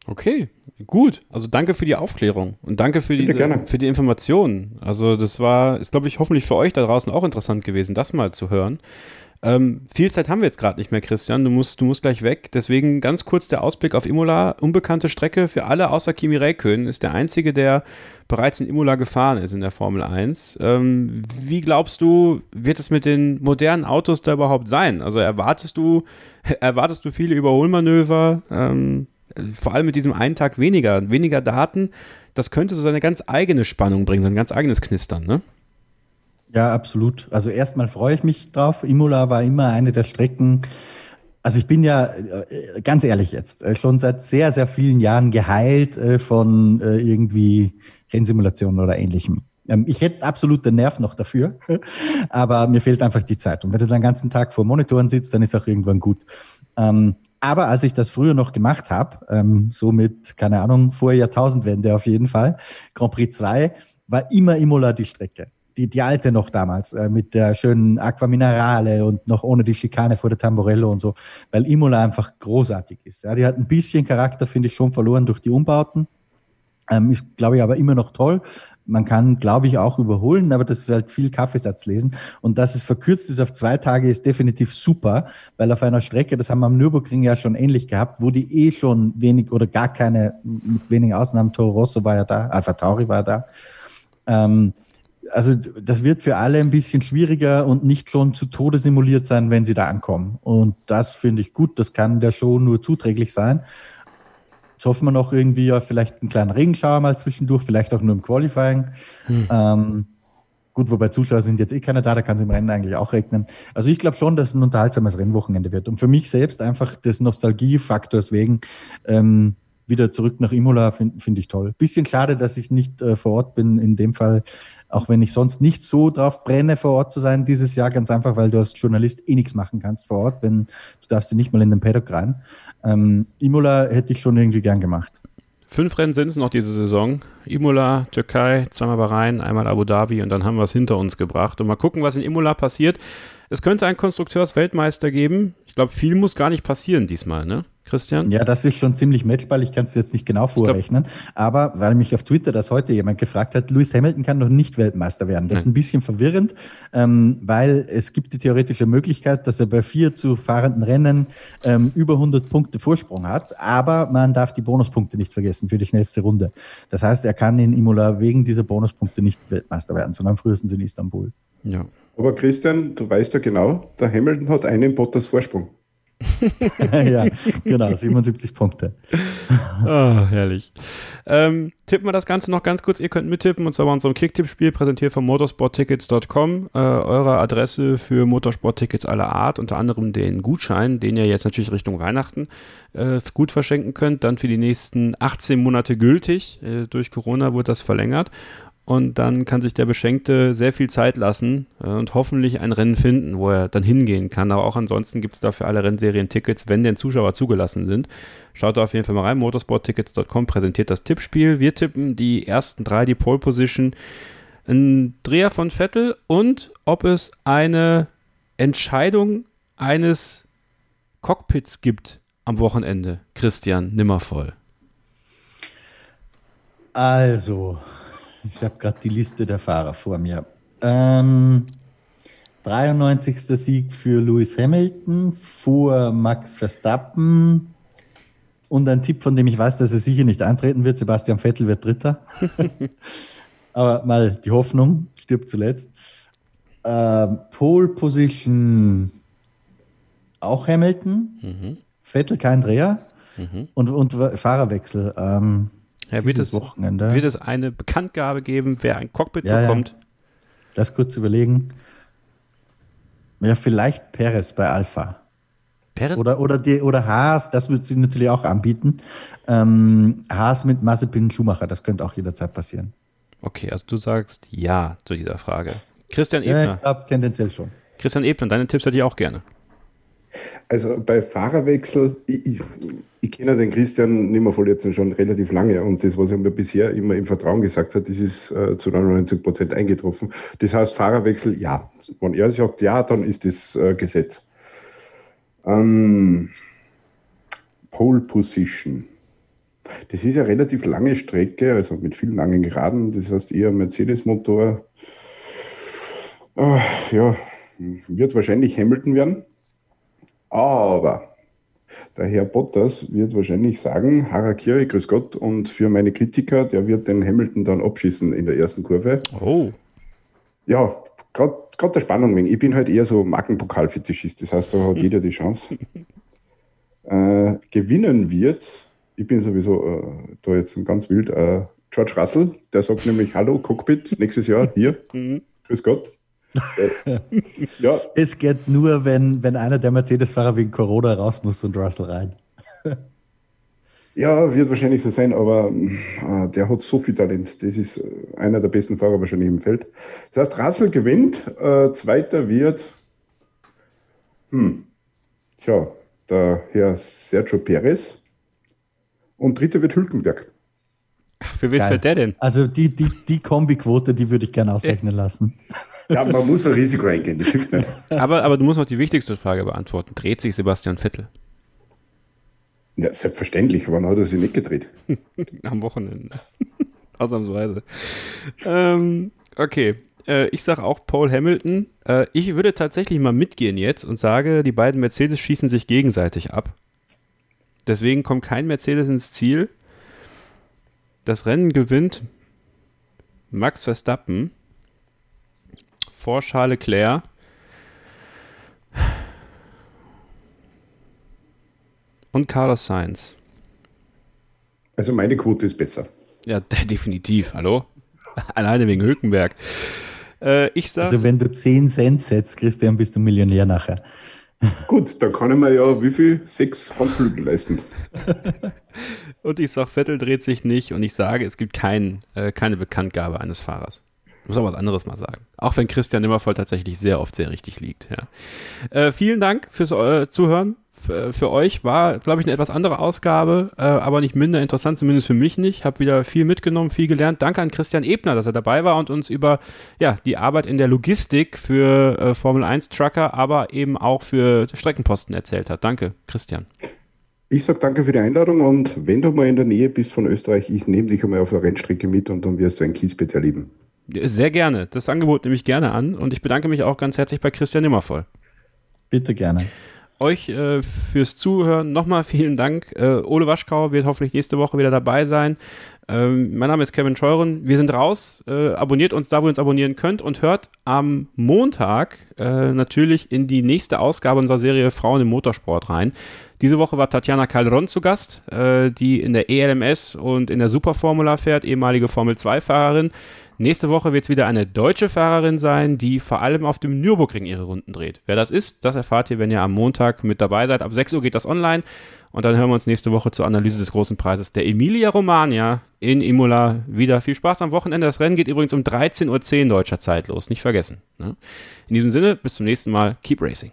Okay, gut. Also danke für die Aufklärung und danke für, diese, für die Informationen. Also das war, ist glaube ich hoffentlich für euch da draußen auch interessant gewesen, das mal zu hören. Ähm, viel Zeit haben wir jetzt gerade nicht mehr, Christian. Du musst, du musst gleich weg. Deswegen ganz kurz der Ausblick auf Imola. Unbekannte Strecke für alle außer Kimi Räikkönen. Ist der einzige, der bereits in Imola gefahren ist in der Formel 1. Ähm, wie glaubst du, wird es mit den modernen Autos da überhaupt sein? Also erwartest du, *laughs* erwartest du viele Überholmanöver? Ähm, vor allem mit diesem einen Tag weniger, weniger Daten. Das könnte so seine ganz eigene Spannung bringen, so ein ganz eigenes Knistern, ne? Ja, absolut. Also erstmal freue ich mich drauf. Imola war immer eine der Strecken. Also ich bin ja äh, ganz ehrlich jetzt äh, schon seit sehr, sehr vielen Jahren geheilt äh, von irgendwie Rennsimulationen oder ähnlichem. Ähm, ich hätte absolut den Nerv noch dafür, *laughs* aber mir fehlt einfach die Zeit. Und wenn du den ganzen Tag vor Monitoren sitzt, dann ist auch irgendwann gut. Aber als ich das früher noch gemacht habe, ähm, so mit, keine Ahnung, vor Jahrtausendwende auf jeden Fall, Grand Prix 2, war immer Imola die Strecke die, die alte noch damals, äh, mit der schönen Aquaminerale und noch ohne die Schikane vor der Tamborello und so, weil Imola einfach großartig ist. Ja, die hat ein bisschen Charakter, finde ich, schon verloren durch die Umbauten. Ähm, ist, glaube ich, aber immer noch toll. Man kann, glaube ich, auch überholen, aber das ist halt viel Kaffeesatz lesen. Und dass es verkürzt ist auf zwei Tage, ist definitiv super, weil auf einer Strecke, das haben wir am Nürburgring ja schon ähnlich gehabt, wo die eh schon wenig oder gar keine, mit wenigen Ausnahmen, Toro Rosso war ja da, Alpha Tauri war da, ähm, also das wird für alle ein bisschen schwieriger und nicht schon zu Tode simuliert sein, wenn sie da ankommen. Und das finde ich gut, das kann der Show nur zuträglich sein. Jetzt hoffen wir noch irgendwie ja vielleicht einen kleinen Regenschauer mal zwischendurch, vielleicht auch nur im Qualifying. Hm. Ähm, gut, wobei Zuschauer sind jetzt eh keiner da, da kann es im Rennen eigentlich auch regnen. Also ich glaube schon, dass es ein unterhaltsames Rennwochenende wird. Und für mich selbst einfach des Nostalgiefaktors wegen ähm, wieder zurück nach Imola finde find ich toll. Bisschen schade, dass ich nicht äh, vor Ort bin in dem Fall auch wenn ich sonst nicht so drauf brenne, vor Ort zu sein dieses Jahr, ganz einfach, weil du als Journalist eh nichts machen kannst vor Ort, wenn du darfst nicht mal in den Paddock rein. Ähm, Imola hätte ich schon irgendwie gern gemacht. Fünf Rennen sind es noch diese Saison. Imola, Türkei, zweimal Bahrain, einmal Abu Dhabi und dann haben wir es hinter uns gebracht. Und mal gucken, was in Imola passiert. Es könnte einen Konstrukteursweltmeister geben. Ich glaube, viel muss gar nicht passieren diesmal, ne? Christian? Ja, das ist schon ziemlich matchball. Ich kann es jetzt nicht genau vorrechnen. Aber weil mich auf Twitter das heute jemand gefragt hat, Lewis Hamilton kann noch nicht Weltmeister werden. Das ist ein bisschen verwirrend, ähm, weil es gibt die theoretische Möglichkeit, dass er bei vier zu fahrenden Rennen ähm, über 100 Punkte Vorsprung hat. Aber man darf die Bonuspunkte nicht vergessen für die schnellste Runde. Das heißt, er kann in Imola wegen dieser Bonuspunkte nicht Weltmeister werden, sondern frühestens in Istanbul. Ja. Aber Christian, du weißt ja genau, der Hamilton hat einen Bottas Vorsprung. *laughs* ja, genau, 77 Punkte. oh, *laughs* herrlich. Ähm, tippen wir das Ganze noch ganz kurz. Ihr könnt mittippen und zwar bei unserem Kicktipp-Spiel, präsentiert von motorsporttickets.com. Äh, eure Adresse für Motorsporttickets aller Art, unter anderem den Gutschein, den ihr jetzt natürlich Richtung Weihnachten äh, gut verschenken könnt, dann für die nächsten 18 Monate gültig. Äh, durch Corona wurde das verlängert und dann kann sich der Beschenkte sehr viel Zeit lassen äh, und hoffentlich ein Rennen finden, wo er dann hingehen kann. Aber auch ansonsten gibt es dafür alle Rennserien Tickets, wenn denn Zuschauer zugelassen sind. Schaut da auf jeden Fall mal rein. Motorsporttickets.com präsentiert das Tippspiel. Wir tippen die ersten drei, die Pole Position, ein Dreher von Vettel und ob es eine Entscheidung eines Cockpits gibt am Wochenende. Christian Nimmervoll. Also, ich habe gerade die Liste der Fahrer vor mir. Ähm, 93. Sieg für Lewis Hamilton vor Max Verstappen. Und ein Tipp, von dem ich weiß, dass er sicher nicht eintreten wird: Sebastian Vettel wird Dritter. *laughs* Aber mal die Hoffnung stirbt zuletzt. Ähm, Pole Position auch Hamilton. Mhm. Vettel kein Dreher. Mhm. Und, und Fahrerwechsel. Ähm, ja, wird, es, Wochenende. wird es eine Bekanntgabe geben, wer ein Cockpit ja, bekommt? Ja. Lass kurz überlegen. Ja, vielleicht Perez bei Alpha. Perez? Oder, oder, die, oder Haas, das würde sie natürlich auch anbieten. Ähm, Haas mit Mazepin Schumacher, das könnte auch jederzeit passieren. Okay, also du sagst ja zu dieser Frage. Christian Ebner. Ja, ich glaube tendenziell schon. Christian Ebner, deine Tipps hätte ich auch gerne. Also bei Fahrerwechsel, ich, ich, ich kenne den Christian Nimmervoll jetzt schon relativ lange und das, was er mir bisher immer im Vertrauen gesagt hat, das ist äh, zu 99 Prozent eingetroffen. Das heißt, Fahrerwechsel, ja. Wenn er sagt ja, dann ist das äh, Gesetz. Ähm, Pole Position. Das ist eine relativ lange Strecke, also mit vielen langen Geraden. Das heißt eher Mercedes-Motor. Äh, ja, wird wahrscheinlich Hamilton werden. Aber der Herr Bottas wird wahrscheinlich sagen, Harakiri, grüß Gott, und für meine Kritiker, der wird den Hamilton dann abschießen in der ersten Kurve. Oh. Ja, gerade der Spannung wegen. Ich bin halt eher so Markenpokalfetischist, das heißt, da hat jeder die Chance. *laughs* äh, gewinnen wird, ich bin sowieso äh, da jetzt ganz wild, äh, George Russell, der sagt nämlich, hallo Cockpit, nächstes Jahr hier, mhm. grüß Gott, *laughs* ja. Es geht nur, wenn, wenn einer der Mercedes-Fahrer wegen Corona raus muss und Russell rein. *laughs* Ja, wird wahrscheinlich so sein, aber äh, der hat so viel Talent. Das ist äh, einer der besten Fahrer wahrscheinlich im Feld. Das heißt, Russell gewinnt, äh, zweiter wird, hm, tja, der Herr Sergio Perez und dritter wird Hülkenberg. Für wen fällt der denn? Also die, die, die Kombiquote, die würde ich gerne ausrechnen *laughs* lassen. Ja, man muss ein Risiko eingehen, das hilft nicht. Aber, aber du musst noch die wichtigste Frage beantworten. Dreht sich Sebastian Vettel? Ja, selbstverständlich. Wann hat er sich nicht gedreht? *laughs* Am Wochenende. *laughs* Ausnahmsweise. ähm, okay. Äh, ich sage auch Paul Hamilton. Äh, ich würde tatsächlich mal mitgehen jetzt und sage, die beiden Mercedes schießen sich gegenseitig ab. Deswegen kommt kein Mercedes ins Ziel. Das Rennen gewinnt Max Verstappen vor Charles Leclerc. Und Carlos Sainz. Also meine Quote ist besser. Ja, *laughs* definitiv. Hallo? Alleine wegen Hülkenberg. Äh, ich sag, also wenn du 10 Cent setzt, Christian, bist du Millionär nachher. *laughs* Gut, dann kann ich mir ja wie viel? Sechs Frontflügel leisten. *laughs* und ich sage, Vettel dreht sich nicht und ich sage, es gibt kein, äh, keine Bekanntgabe eines Fahrers muss auch was anderes mal sagen. Auch wenn Christian Nimmervoll tatsächlich sehr oft sehr richtig liegt. Ja. Äh, vielen Dank fürs äh, Zuhören. F äh, für euch war, glaube ich, eine etwas andere Ausgabe, äh, aber nicht minder interessant, zumindest für mich nicht. Habe wieder viel mitgenommen, viel gelernt. Danke an Christian Ebner, dass er dabei war und uns über ja, die Arbeit in der Logistik für äh, Formel 1 Trucker, aber eben auch für Streckenposten erzählt hat. Danke, Christian. Ich sage danke für die Einladung und wenn du mal in der Nähe bist von Österreich, ich nehme dich einmal auf eine Rennstrecke mit und dann wirst du ein Kiesbett erleben. Sehr gerne. Das Angebot nehme ich gerne an und ich bedanke mich auch ganz herzlich bei Christian Nimmervoll. Bitte gerne. Euch äh, fürs Zuhören nochmal vielen Dank. Äh, Ole Waschkau wird hoffentlich nächste Woche wieder dabei sein. Ähm, mein Name ist Kevin Scheuren. Wir sind raus. Äh, abonniert uns da, wo ihr uns abonnieren könnt und hört am Montag äh, natürlich in die nächste Ausgabe unserer Serie Frauen im Motorsport rein. Diese Woche war Tatjana Calderon zu Gast, äh, die in der ELMS und in der Superformula fährt, ehemalige Formel-2-Fahrerin. Nächste Woche wird es wieder eine deutsche Fahrerin sein, die vor allem auf dem Nürburgring ihre Runden dreht. Wer das ist, das erfahrt ihr, wenn ihr am Montag mit dabei seid. Ab 6 Uhr geht das online. Und dann hören wir uns nächste Woche zur Analyse des großen Preises der Emilia Romagna in Imola wieder. Viel Spaß am Wochenende. Das Rennen geht übrigens um 13.10 Uhr deutscher Zeit los. Nicht vergessen. Ne? In diesem Sinne, bis zum nächsten Mal. Keep Racing.